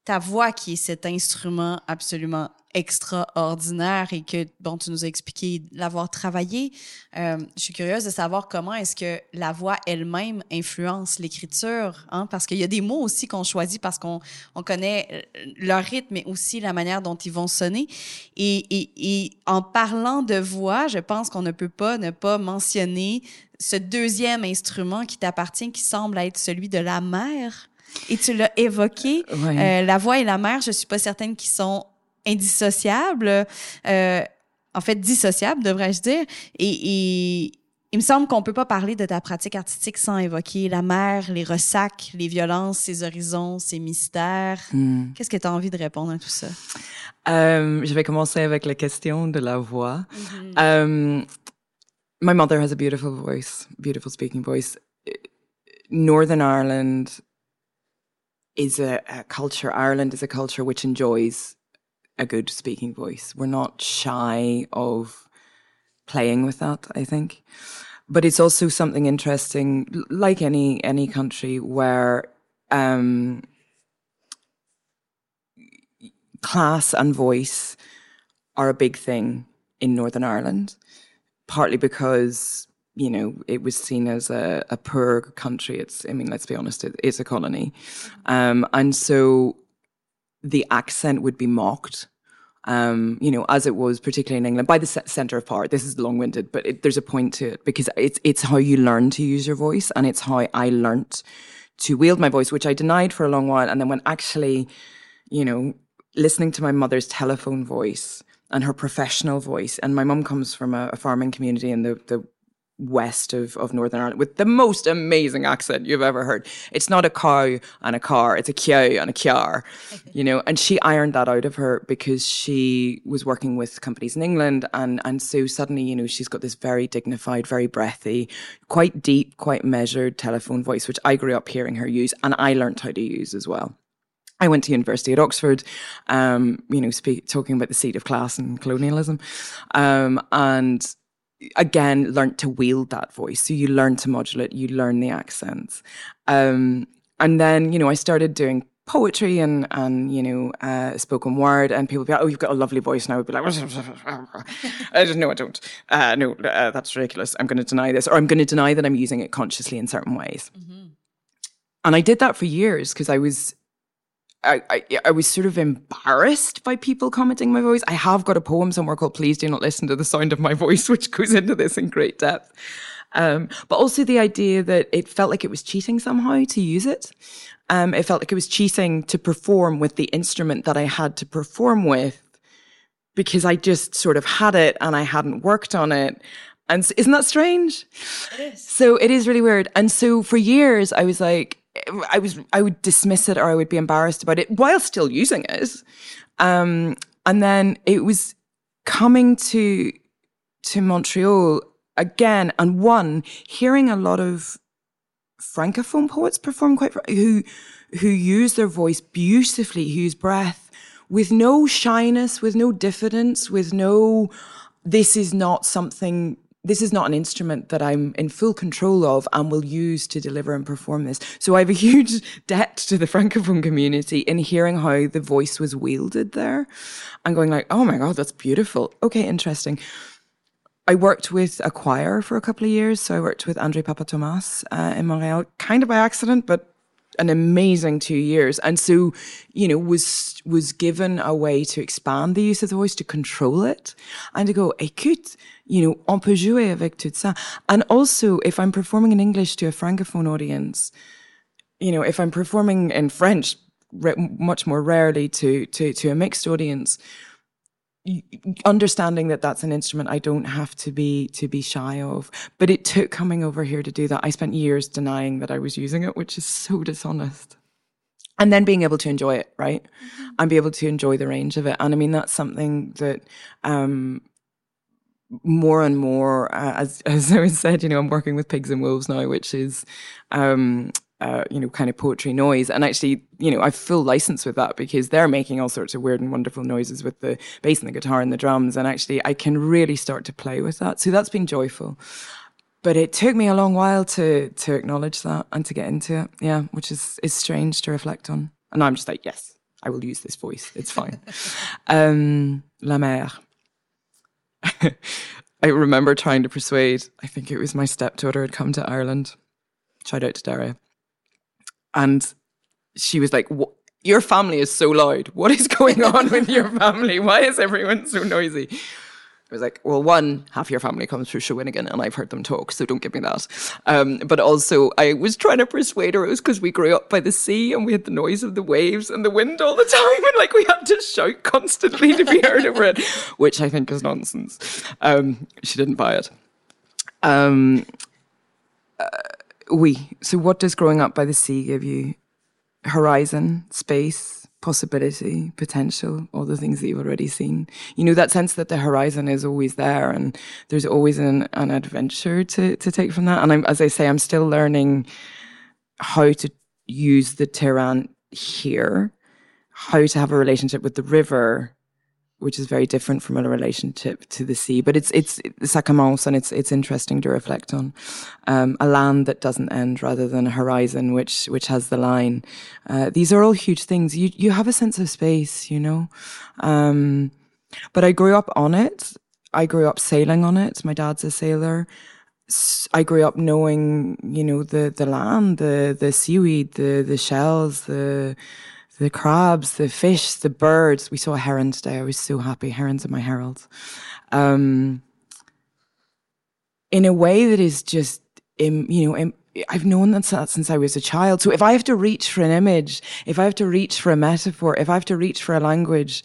Speaker 1: ta voix qui est cet instrument absolument extraordinaire et que, bon, tu nous as expliqué l'avoir travaillé. Euh, je suis curieuse de savoir comment est-ce que la voix elle-même influence l'écriture, hein? parce qu'il y a des mots aussi qu'on choisit parce qu'on on connaît euh, leur rythme, mais aussi la manière dont ils vont sonner. Et, et, et en parlant de voix, je pense qu'on ne peut pas ne pas mentionner ce deuxième instrument qui t'appartient, qui semble être celui de la mer. Et tu l'as évoqué, euh, la voix et la mer, je suis pas certaine qu'ils sont indissociables, euh, en fait dissociables, devrais-je dire. Et, et, il me semble qu'on peut pas parler de ta pratique artistique sans évoquer la mer, les ressacs, les violences, ses horizons, ses mystères. Hmm. Qu'est-ce que tu as envie de répondre à tout ça?
Speaker 3: Euh, je vais commencer avec la question de la voix. Mm -hmm. um, my mother has a beautiful voice, beautiful speaking voice. Northern Ireland is a, a, culture, Ireland is a culture which enjoys a good speaking voice. We're not shy of playing with that, I think. But it's also something interesting, like any any country where um, class and voice are a big thing in Northern Ireland, partly because you know, it was seen as a, a poor country. It's, I mean, let's be honest, it, it's a colony. Um, and so the accent would be mocked. Um, you know, as it was particularly in England by the center of power. This is long-winded, but it, there's a point to it because it's it's how you learn to use your voice, and it's how I learnt to wield my voice, which I denied for a long while, and then when actually, you know, listening to my mother's telephone voice and her professional voice, and my mum comes from a, a farming community and the the west of, of Northern Ireland with the most amazing accent you've ever heard. It's not a cow and a car, it's a kyow and a kyar, you know, and she ironed that out of her because she was working with companies in England and, and so suddenly, you know, she's got this very dignified, very breathy, quite deep, quite measured telephone voice, which I grew up hearing her use and I learned how to use as well. I went to university at Oxford, um, you know, speak, talking about the seat of class and colonialism. Um, and again learned to wield that voice. So you learn to modulate, you learn the accents. Um, and then, you know, I started doing poetry and, and you know, uh, spoken word, and people would be like, oh, you've got a lovely voice. And I would be like, I just, no, I don't. Uh, no, uh, that's ridiculous. I'm going to deny this, or I'm going to deny that I'm using it consciously in certain ways. Mm-hmm. And I did that for years because I was I, I, I, was sort of embarrassed by people commenting my voice. I have got a poem somewhere called Please Do Not Listen to the Sound of My Voice, which goes into this in great depth. Um, but also the idea that it felt like it was cheating somehow to use it. Um, it felt like it was cheating to perform with the instrument that I had to perform with because I just sort of had it and I hadn't worked on it. And isn't that strange?
Speaker 1: It is.
Speaker 3: So it is really weird. And so for years I was like, I was I would dismiss it or I would be embarrassed about it while still using it. Um, and then it was coming to to Montreal again and one hearing a lot of francophone poets perform quite who who use their voice beautifully, who use breath with no shyness, with no diffidence, with no this is not something this is not an instrument that I'm in full control of and will use to deliver and perform this. So I have a huge debt to the Francophone community in hearing how the voice was wielded there and going like, oh my God, that's beautiful. Okay, interesting. I worked with a choir for a couple of years. So I worked with Andre Papa Thomas uh, in Montreal, kind of by accident, but an amazing two years. And so, you know, was, was given a way to expand the use of the voice, to control it and to go, écoute, you know, on peut jouer avec tout ça. And also, if I'm performing in English to a Francophone audience, you know, if I'm performing in French, much more rarely to, to, to a mixed audience, understanding that that's an instrument I don't have to be to be shy of. But it took coming over here to do that. I spent years denying that I was using it, which is so dishonest. And then being able to enjoy it, right? Mm-hmm. And be able to enjoy the range of it. And I mean, that's something that, um, more and more, uh, as as I said, you know, I'm working with pigs and wolves now, which is um, uh, you know, kind of poetry noise. And actually, you know, I full license with that because they're making all sorts of weird and wonderful noises with the bass and the guitar and the drums. And actually, I can really start to play with that. So that's been joyful. But it took me a long while to to acknowledge that and to get into it. Yeah, which is is strange to reflect on. And I'm just like, yes, I will use this voice. It's fine. um, La Mer. I remember trying to persuade, I think it was my stepdaughter had come to Ireland. Shout out to Dara. And she was like, Your family is so loud. What is going on with your family? Why is everyone so noisy? I was like, well, one, half your family comes from Shawinigan and I've heard them talk, so don't give me that. Um, but also, I was trying to persuade her it was because we grew up by the sea and we had the noise of the waves and the wind all the time. And like, we had to shout constantly to be heard over it, which I think is nonsense. Um, she didn't buy it. Um, uh, we. So, what does growing up by the sea give you? Horizon, space, possibility, potential, all the things that you've already seen. You know, that sense that the horizon is always there and there's always an, an adventure to, to take from that. And I'm, as I say, I'm still learning how to use the Tirán here, how to have a relationship with the river, which is very different from a relationship to the sea. But it's it's ça commence, and it's it's interesting to reflect on um, a land that doesn't end, rather than a horizon which which has the line. Uh, these are all huge things. You you have a sense of space, you know. Um, but I grew up on it. I grew up sailing on it. My dad's a sailor. I grew up knowing, you know, the the land, the the seaweed, the the shells, the the crabs, the fish, the birds. We saw a heron today. I was so happy. Herons are my heralds. Um, in a way that is just, you know, I've known that since I was a child. So if I have to reach for an image, if I have to reach for a metaphor, if I have to reach for a language,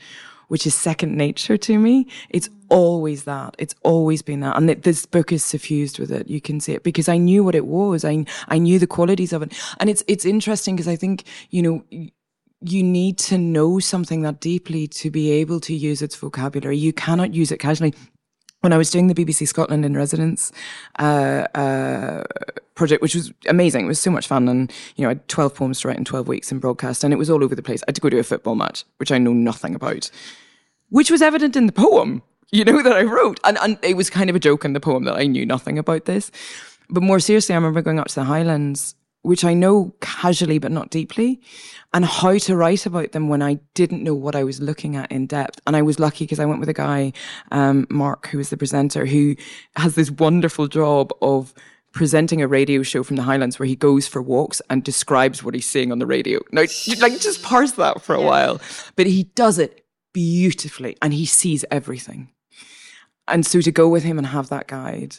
Speaker 3: which is second nature to me, it's always that. It's always been that. And this book is suffused with it. You can see it because I knew what it was. I, I knew the qualities of it. And it's, it's interesting because I think, you know, you need to know something that deeply to be able to use its vocabulary. You cannot use it casually. When I was doing the BBC Scotland in residence uh, uh, project, which was amazing, it was so much fun, and you know, I had twelve poems to write in twelve weeks in broadcast, and it was all over the place. I had to go to a football match, which I know nothing about, which was evident in the poem, you know, that I wrote, and, and it was kind of a joke in the poem that I knew nothing about this. But more seriously, I remember going up to the Highlands which I know casually but not deeply, and how to write about them when I didn't know what I was looking at in depth. And I was lucky because I went with a guy, um, Mark, who is the presenter, who has this wonderful job of presenting a radio show from the Highlands where he goes for walks and describes what he's seeing on the radio. Now, like, just parse that for a yeah. while. But he does it beautifully and he sees everything. And so to go with him and have that guide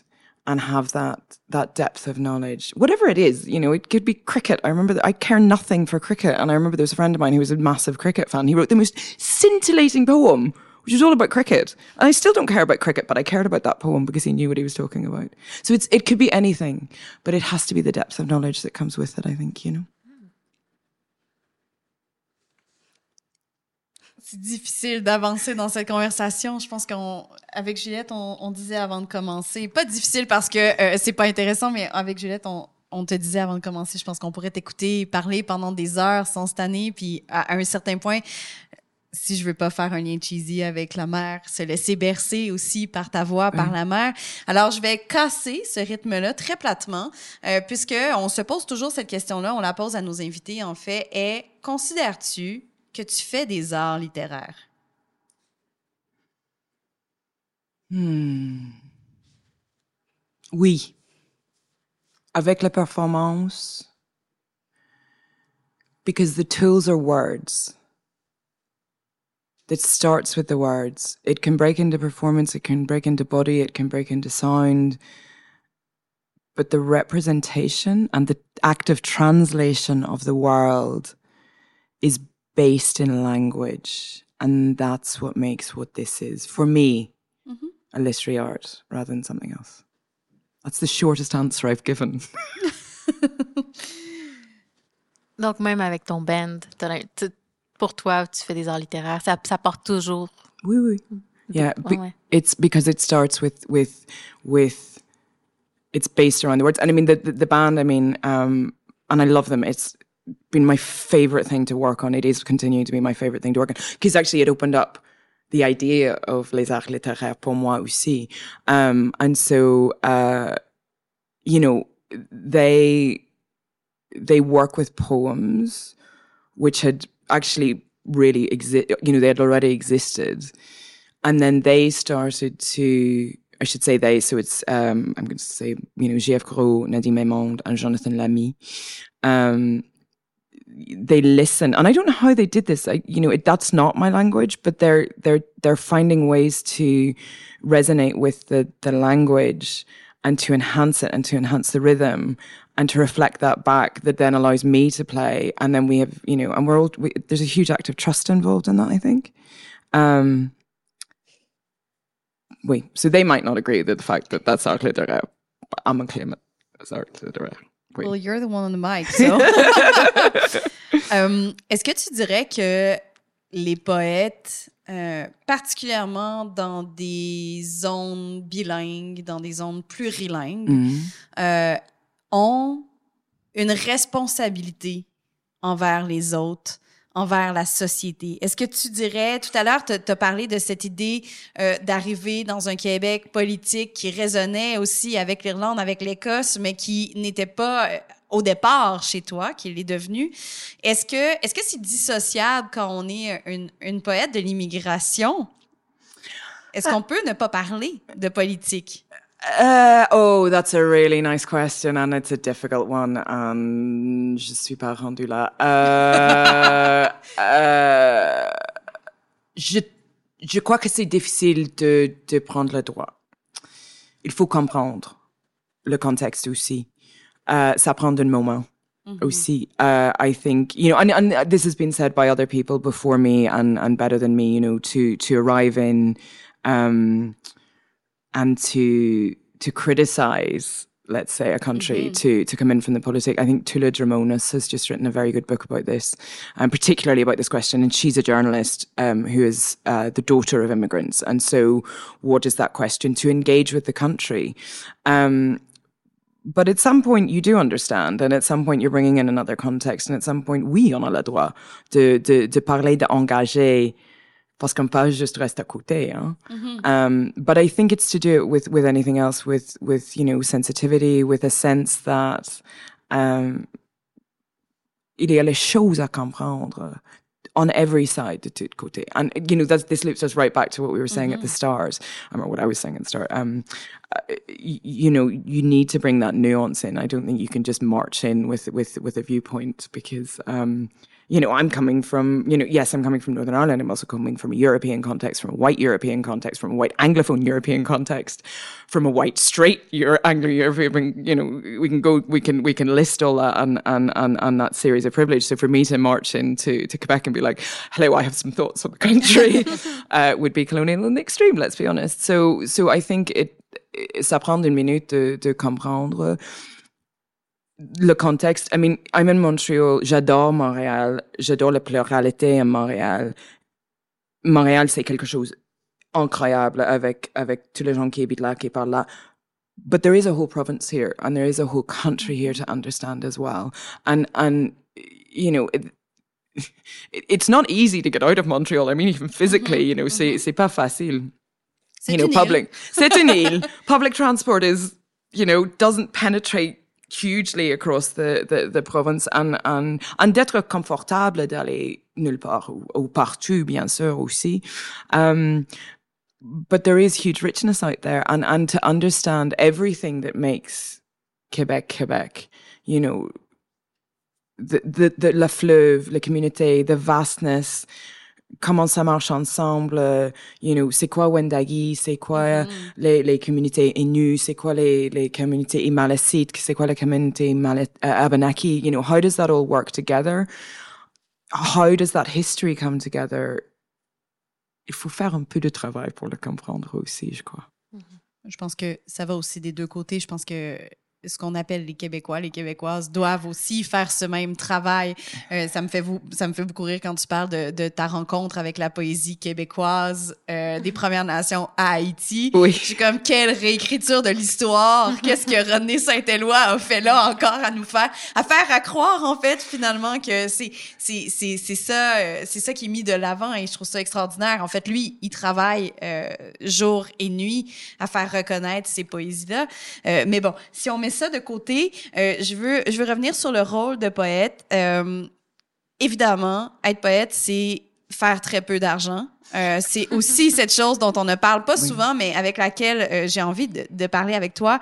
Speaker 3: and have that that depth of knowledge, whatever it is, you know, it could be cricket. I remember that I care nothing for cricket, and I remember there was a friend of mine who was a massive cricket fan. He wrote the most scintillating poem, which was all about cricket. And I still don't care about cricket, but I cared about that poem because he knew what he was talking about. So it's it could be anything, but it has to be the depth of knowledge that comes with it. I think, you know.
Speaker 1: Difficile d'avancer dans cette conversation. Je pense qu'avec Juliette, on, disait avant de commencer, pas difficile parce que euh, c'est pas intéressant, mais avec Juliette, on, te disait avant de commencer, je pense qu'on pourrait t'écouter parler pendant des heures sans se tanner, puis à, un certain point, si je veux pas faire un lien cheesy avec la mer, se laisser bercer aussi par ta voix, par la mer. Alors, je vais casser ce rythme-là très platement, euh, puisque on se pose toujours cette question-là, on la pose à nos invités, en fait, est, considères-tu que tu fais des arts littéraires?
Speaker 3: Hmm. Oui. Avec la performance, because the tools are words. It starts with the words. It can break into performance, it can break into body, it can break into sound. But the representation and the active translation of the world is based in language. And that's what makes what this is, for me, mm-hmm. a literary art rather than something else. That's the shortest answer I've given.
Speaker 2: Donc, même avec ton band, pour toi, tu fais des arts littéraires, ça, ça part toujours.
Speaker 3: Oui, oui. Yeah, be, it's because it starts with with with it's based around the words. And I mean, the the, the band. I mean, um, and I love them. It's been my favorite thing to work on. It is continuing to be my favorite thing to work on because actually it opened up the idea of les arts littéraires pour moi aussi. Um, and so, uh, you know, they, they work with poems which had actually really exist, you know, they had already existed. And then they started to, I should say they, so it's, um, I'm going to say, you know, J.F. Gros, Nadine Maymonde, and Jonathan Lamy. Um, they listen. And i don't know how they did this. I, you know it, that's not my language but they're they're they're finding ways to resonate with the the language and to enhance it and to enhance the rhythm and to reflect that back that then allows me to play. And then we have you know and we're all we, there's a huge act of trust involved in that i think. Um we so they might not agree with the fact that that's our littéraire i'm a claim it as art littéraire
Speaker 1: Oui. Well, you're the one on the mic, so. um, Est-ce que tu dirais que les poètes, euh, particulièrement dans des zones bilingues, dans des zones plurilingues, mm euh, ont une responsabilité envers les autres envers la société. Est-ce que tu dirais, tout à l'heure, tu as parlé de cette idée euh, d'arriver dans un Québec politique qui résonnait aussi avec l'Irlande, avec l'Écosse, mais qui n'était pas euh, au départ chez toi, qui l'est devenu? Est-ce que est-ce que c'est dissociable quand on est une, une poète de l'immigration? Est-ce qu'on peut ne pas parler de politique?
Speaker 3: Uh, oh, that's a really nice question, and it's a difficult one. And je suis pas rendu là. Uh, uh, je, je crois que c'est difficile de, de prendre le droit. Il faut comprendre le contexte aussi. Uh, ça prend un moment. Mm-hmm. aussi. Uh, I think you know, and, and this has been said by other people before me and and better than me. You know, to to arrive in um, and to to criticize let's say a country mm-hmm. to to come in from the politics. I think Toula Drimonis has just written a very good book about this, and particularly about this question. And she's a journalist um, who is uh, the daughter of immigrants, and so what is that question to engage with the country? Um, but at some point you do understand, and at some point you're bringing in another context, and at some point oui, on a le droit de de, de parler d'engager parce qu'on juste reste à côté. Hein? Mm-hmm. Um, but I think it's to do it with with anything else, with with you know sensitivity, with a sense that um, il y a les choses à comprendre on every side de tout côté. And you know that's, this loops us right back to what we were saying mm-hmm. at the mm-hmm. stars, or what I was saying at the start. Um, uh, you know, you need to bring that nuance in. I don't think you can just march in with with with a viewpoint because. Um, you know, I'm coming from, you know, yes, I'm coming from Northern Ireland. I'm also coming from a European context, from a white European context, from a white Anglophone European context, from a white straight Euro- Anglo-European, you know, we can go, we can, we can list all that and, on, on, on that series of privilege. So for me to march into to Quebec and be like, hello, I have some thoughts on the country, uh, would be colonial in the extreme, let's be honest. So, so I think it, ça prend une minute de, de comprendre le contexte, I mean, I'm in Montreal, j'adore Montréal, j'adore la pluralité à Montréal. Montréal, c'est quelque chose incroyable avec, avec tous les gens qui habitent là, qui parlent là. But there is a whole province here and there is a whole country here to understand as well. And, and, you know, it, it's not easy to get out of Montreal. I mean, even physically, you know, c'est, c'est pas facile. You know, public, c'est une île. Public transport is, you know, doesn't penetrate hugely across the, the, the province and, and, and d'être confortable d'aller nulle part ou, ou, partout, bien sûr, aussi. Um, but there is huge richness out there and, and to understand everything that makes Quebec, Quebec, you know, the, the, the, la fleuve, la communauté, the vastness, comment ça marche ensemble, euh, you know, c'est quoi Wendagi, c'est quoi mm. les, les communautés Innu, c'est quoi les, les communautés Imalasites, c'est quoi la communauté Malet, uh, Abenaki, you know, how does that all work together? How does that history come together? Il faut faire un peu de travail pour le comprendre aussi, je crois.
Speaker 1: Mm-hmm. Je pense que ça va aussi des deux côtés. Je pense que ce qu'on appelle les Québécois, les Québécoises doivent aussi faire ce même travail. Euh, ça me fait vous, ça me fait beaucoup rire quand tu parles de, de ta rencontre avec la poésie québécoise euh, des Premières Nations à Haïti.
Speaker 3: Oui.
Speaker 1: Je suis comme quelle réécriture de l'histoire. Qu'est-ce que René Saint-Éloi a fait là encore à nous faire, à faire à croire en fait finalement que c'est c'est c'est c'est ça euh, c'est ça qui est mis de l'avant et je trouve ça extraordinaire. En fait, lui, il travaille euh, jour et nuit à faire reconnaître ces poésies là. Euh, mais bon, si on met ça de côté, euh, je veux je veux revenir sur le rôle de poète. Euh, évidemment, être poète, c'est faire très peu d'argent. Euh, c'est aussi cette chose dont on ne parle pas souvent, mais avec laquelle j'ai envie de, de, parler avec toi.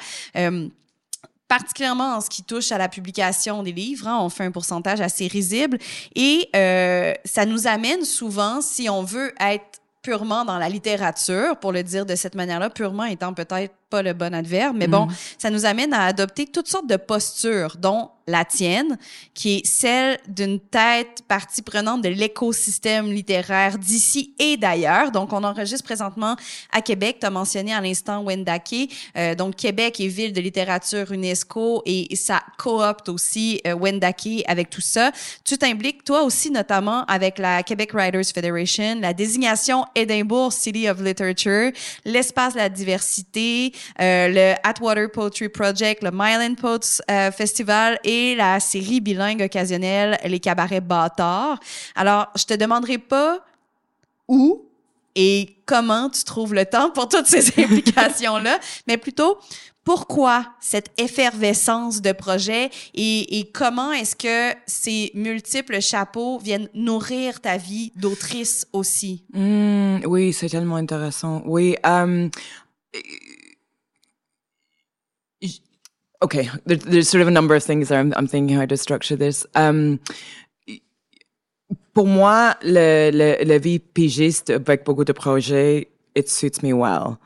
Speaker 1: Particulièrement en ce qui touche à la publication des livres, hein, on fait un pourcentage assez risible et euh, ça nous amène souvent, si on veut être purement dans la littérature, pour le dire de cette manière-là, purement étant peut-être pas le bon adverbe, mais bon, mm. ça nous amène à adopter toutes sortes de postures, dont la tienne, qui est celle d'une tête partie prenante de l'écosystème littéraire d'ici et d'ailleurs. Donc, on enregistre présentement à Québec. Tu as mentionné à l'instant Wendake. Euh, donc, Québec est ville de littérature UNESCO et ça coopte aussi euh, Wendake avec tout ça. Tu t'impliques, toi aussi, notamment avec la Québec Writers Federation, la désignation Edinburgh City of Literature, l'espace de la diversité, euh, le Atwater Poetry Project, le Myland Poets euh, Festival et la série bilingue occasionnelle Les Cabarets Bâtards. Alors, je te demanderai pas où et comment tu trouves le temps pour toutes ces implications-là, mais plutôt pourquoi cette effervescence de projet et, comment est-ce que ces multiples chapeaux viennent nourrir ta vie d'autrice aussi?
Speaker 3: Mmh, oui, c'est tellement intéressant. Oui, um, okay, there, there's sort of a number of things there. I'm, I'm thinking how to structure this. Um, pour moi, le, le, la vie pigiste avec beaucoup de projets, it suits me well.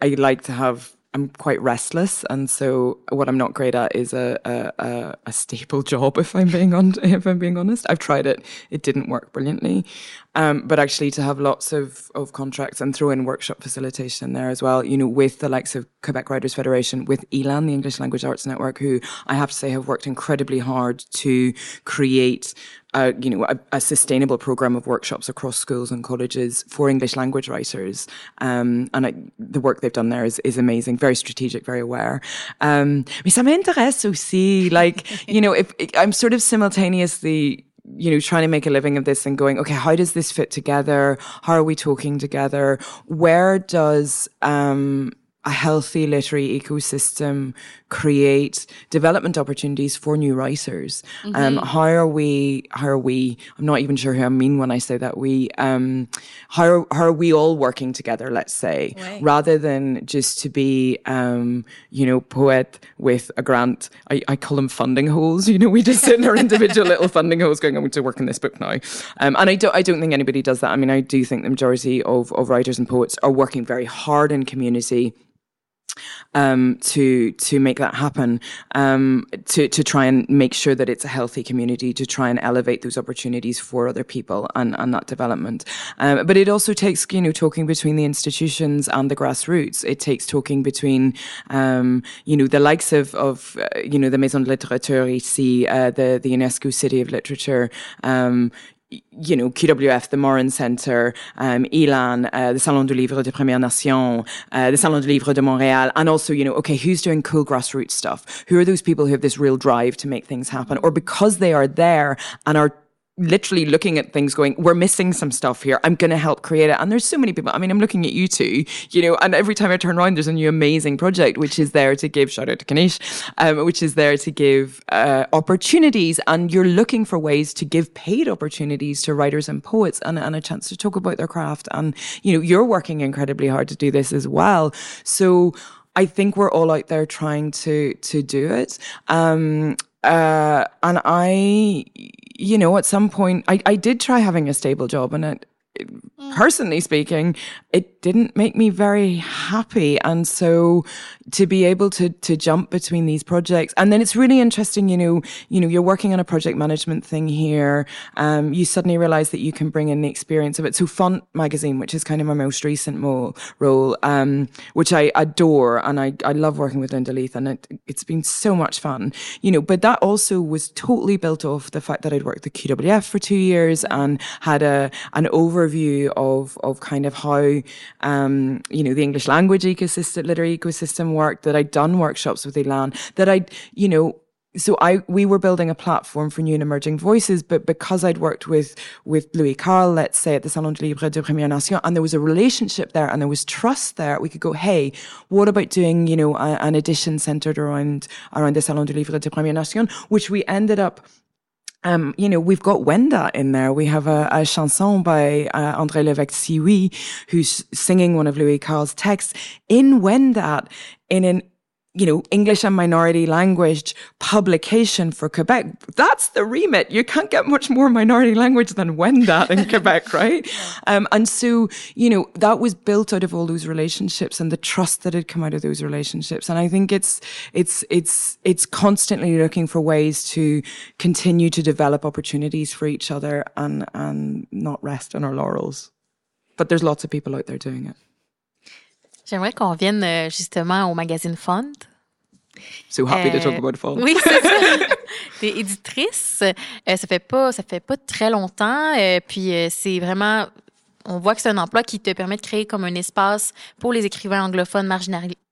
Speaker 3: I like to have I'm quite restless, and so what I'm not great at is a, a, a, stable job. If I'm being on, if I'm being honest, I've tried it; it didn't work brilliantly. Um, but actually, to have lots of of contracts and throw in workshop facilitation there as well, you know, with the likes of Quebec Writers Federation, with ELAN, the English Language Arts Network, who I have to say have worked incredibly hard to create a, you know, a, a, sustainable program of workshops across schools and colleges for English language writers. Um, and I, the work they've done there is, is amazing, very strategic, very aware. Um, mais ça m'intéresse aussi, like, you know, if I'm sort of simultaneously you know, trying to make a living of this and going, okay, how does this fit together? How are we talking together? Where does, um, a healthy literary ecosystem create development opportunities for new writers. Mm-hmm. Um, how are we? How are we? I'm not even sure who I mean when I say that we. Um, how are, how are we all working together? Let's say right. rather than just to be, um, you know, poet with a grant. I, I call them funding holes. You know, we just sit in our individual little funding holes, going, "I'm going to work on this book now," um, and I don't. I don't think anybody does that. I mean, I do think the majority of of writers and poets are working very hard in community um, to to make that happen, um, to to try and make sure that it's a healthy community, to try and elevate those opportunities for other people and, and that development. Um, but it also takes you know talking between the institutions and the grassroots. It takes talking between um, you know the likes of of uh, you know the Maison de Littérature ici, uh, the the UNESCO City of Literature, um, you know, QWF, the Morrin Center, um, Elan, uh, the Salon du Livre de Première Nation, uh, the Salon du Livre de Montréal, and also, you know, okay, who's doing cool grassroots stuff? Who are those people who have this real drive to make things happen? Or because they are there and are literally looking at things going, we're missing some stuff here. I'm going to help create it. And there's so many people. I mean, I'm looking at you two, you know, and every time I turn around, there's a new amazing project, which is there to give, shout out to Kanish, um, which is there to give, uh, opportunities. And you're looking for ways to give paid opportunities to writers and poets and, and a chance to talk about their craft. And, you know, you're working incredibly hard to do this as well. So, I think we're all out there trying to to do it. Um, uh, and I, you know, at some point, I, I did try having a stable job, and it. Personally speaking, it didn't make me very happy. And so to be able to, to jump between these projects, and then it's really interesting, you know, you know, you're working on a project management thing here. Um, you suddenly realize that you can bring in the experience of it. So Font magazine, which is kind of my most recent role, um, which I adore. And I, I love working with Linda Leith and it, it's been so much fun, you know, but that also was totally built off the fact that I'd worked at QWF for two years and had a, an overview of, of kind of how, um, you know, the English language ecosystem, literary ecosystem worked, that I'd done workshops with Elan, that I'd, you know, so I we were building a platform for new and emerging voices, but because I'd worked with with Louis-Karl, let's say at the Salon du Livre de Première Nation, and there was a relationship there and there was trust there, we could go, hey, what about doing you know a, an edition centered around around the Salon du Livre de Première Nation, which we ended up um, you know, we've got Wenda in there. We have a, a chanson by uh, André Levesque Sioui, who's singing one of Louis-Karl's texts in Wendat in an you know, English and minority language publication for Quebec. That's the remit. You can't get much more minority language than Wendat in Quebec, right? Um, and so, you know, that was built out of all those relationships and the trust that had come out of those relationships. And I think it's, it's, it's, it's constantly looking for ways to continue to develop opportunities for each other and, and not rest on our laurels. But there's lots of people out there doing it.
Speaker 2: J'aimerais qu'on vienne euh, justement au magazine Font.
Speaker 3: So happy to talk euh, about Font.
Speaker 2: Oui, c'est ça. T'es éditrice. Euh, ça fait pas, ça fait pas très longtemps. puis c'est vraiment, on voit que c'est un emploi qui te permet de créer comme un espace pour les écrivains anglophones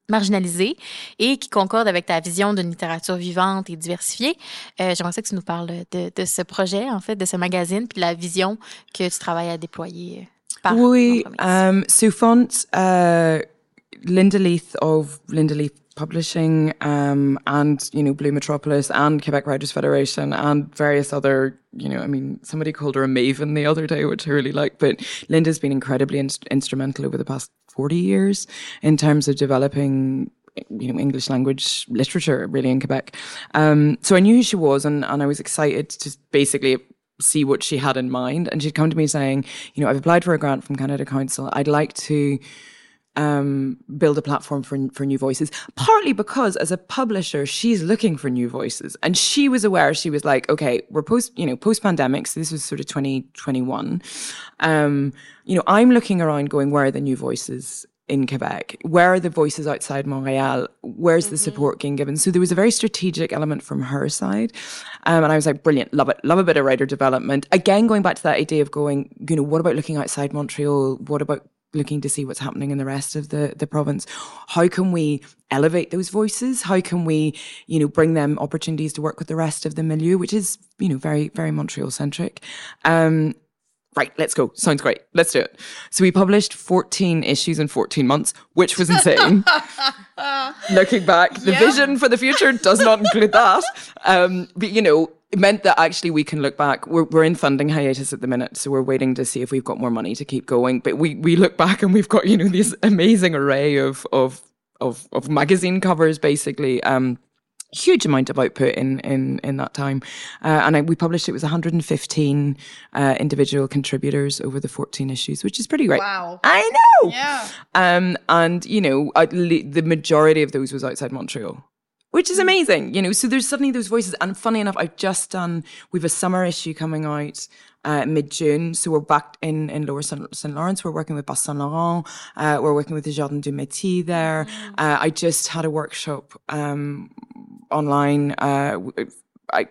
Speaker 2: marginalisés et qui concorde avec ta vision d'une littérature vivante et diversifiée. J'aimerais que tu nous parles de, de, ce projet, en fait, de ce magazine, puis la vision que tu travailles à déployer. Par
Speaker 3: oui, um, so Font, uh, Linda Leith of Linda Leith Publishing, um, and you know Blue Metropolis and Quebec Writers Federation and various other, you know, I mean, somebody called her a maven the other day, which I really like. But Linda's been incredibly in- instrumental over the past forty years in terms of developing you know, English language literature really in Quebec. Um, so I knew who she was and, and I was excited to basically see what she had in mind. And she'd come to me saying, you know, I've applied for a grant from Canada Council. I'd like to um, build a platform for for new voices. Partly because as a publisher, she's looking for new voices, and she was aware. She was like, "Okay, we're post you know post pandemic, so this was sort of twenty twenty one. Um, you know, I'm looking around, going, where are the new voices?" In Quebec, where are the voices outside Montreal? Where's mm-hmm. the support being given? So there was a very strategic element from her side. Um, and I was like, brilliant, love it, love a bit of writer development. Again, going back to that idea of going, you know, what about looking outside Montreal? What about looking to see what's happening in the rest of the, the province. How can we elevate those voices? How can we, you know, bring them opportunities to work with the rest of the milieu, which is, you know, very, very Montreal centric. Um, right, let's go. Sounds great. Let's do it. So we published 14 issues in 14 months, which was insane. Looking back, the yeah. vision for the future does not include that. Um, but you know, it meant that actually we can look back. We're, we're in funding hiatus at the minute, so we're waiting to see if we've got more money to keep going. But we, we look back and we've got, you know, this amazing array of, of, of, of magazine covers, basically. Um, huge amount of output in in in that time, uh, and I, we published it was 115 uh, individual contributors over the 14 issues, which is pretty great.
Speaker 1: Wow,
Speaker 3: I know.
Speaker 1: Yeah.
Speaker 3: Um, and you know, the majority of those was outside Montreal which is amazing, you know. So there's suddenly those voices, and funny enough, I've just done. We've a summer issue coming out uh, mid June, so we're back in in Lower St. Lawrence. We're working with Bas Saint Laurent. Uh, we're working with the Jardins de Métis there. Mm. Uh, I just had a workshop um, online uh, I,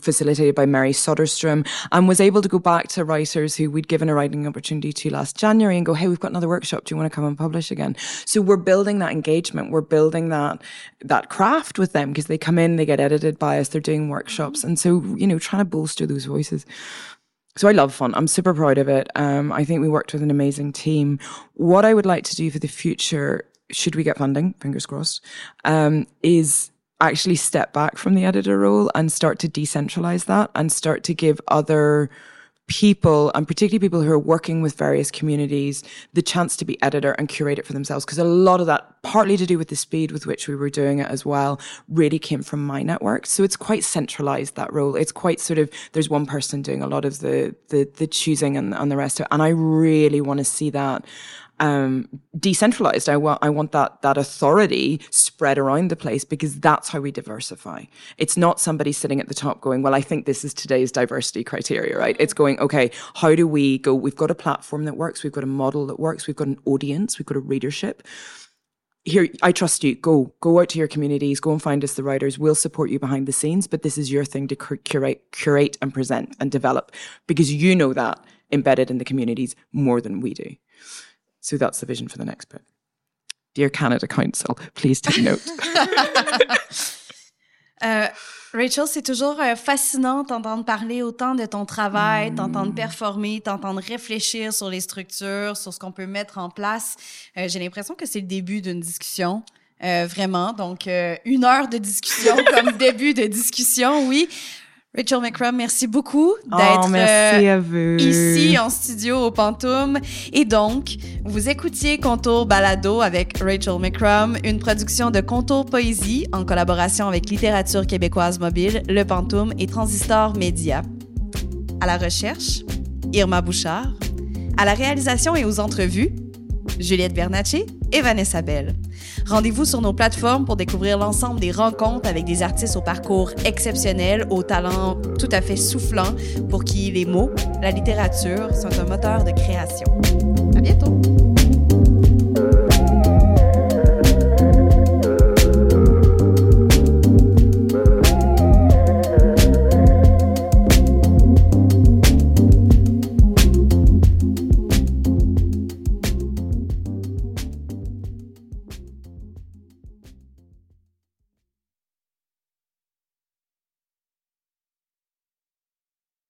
Speaker 3: facilitated by Mary Soderstrom and was able to go back to writers who we'd given a writing opportunity to last January and go, Hey, we've got another workshop. Do you want to come and publish again? So we're building that engagement. We're building that, that craft with them because they come in, they get edited by us, they're doing workshops. And so, you know, trying to bolster those voices. So I love Font. I'm super proud of it. Um, I think we worked with an amazing team. What I would like to do for the future, should we get funding, fingers crossed, um, is actually step back from the editor role and start to decentralize that and start to give other people and particularly people who are working with various communities the chance to be editor and curate it for themselves. Because a lot of that partly to do with the speed with which we were doing it as well really came from my network. So it's quite centralized that role. It's quite sort of there's one person doing a lot of the the, the choosing and, and the rest of it. And i really want to see that um, decentralized. I want, I want that, that authority spread around the place because that's how we diversify. It's not somebody sitting at the top going, well, I think this is today's diversity criteria, right? It's going, okay, how do we go? We've got a platform that works. We've got a model that works. We've got an audience. We've got a readership here i trust you go go out to your communities go and find us the writers we'll support you behind the scenes but this is your thing to curate curate and present and develop because you know that embedded in the communities more than we do so that's the vision for the next book dear canada council please take note
Speaker 1: uh, Rachel, c'est toujours euh, fascinant d'entendre parler autant de ton travail, mm. t'entendre performer, t'entendre réfléchir sur les structures, sur ce qu'on peut mettre en place. Euh, j'ai l'impression que c'est le début d'une discussion. Euh, vraiment. Donc, une heure de discussion comme début de discussion, oui. Rachel McCrum, merci beaucoup
Speaker 3: oh, d'être
Speaker 1: euh, ici en studio au Pantoum. Et donc, vous écoutiez Contour Balado avec Rachel McCrum, une production de Contour Poésie en collaboration avec Littérature québécoise mobile, Le Pantoum et Transistor Média. À la recherche, Irma Bouchard. À la réalisation et aux entrevues, Juliette Bernacci et Vanessa Bell. Rendez-vous sur nos plateformes pour découvrir l'ensemble des rencontres avec des artistes au parcours exceptionnel, au talent tout à fait soufflant, pour qui les mots, la littérature sont un moteur de création. À bientôt!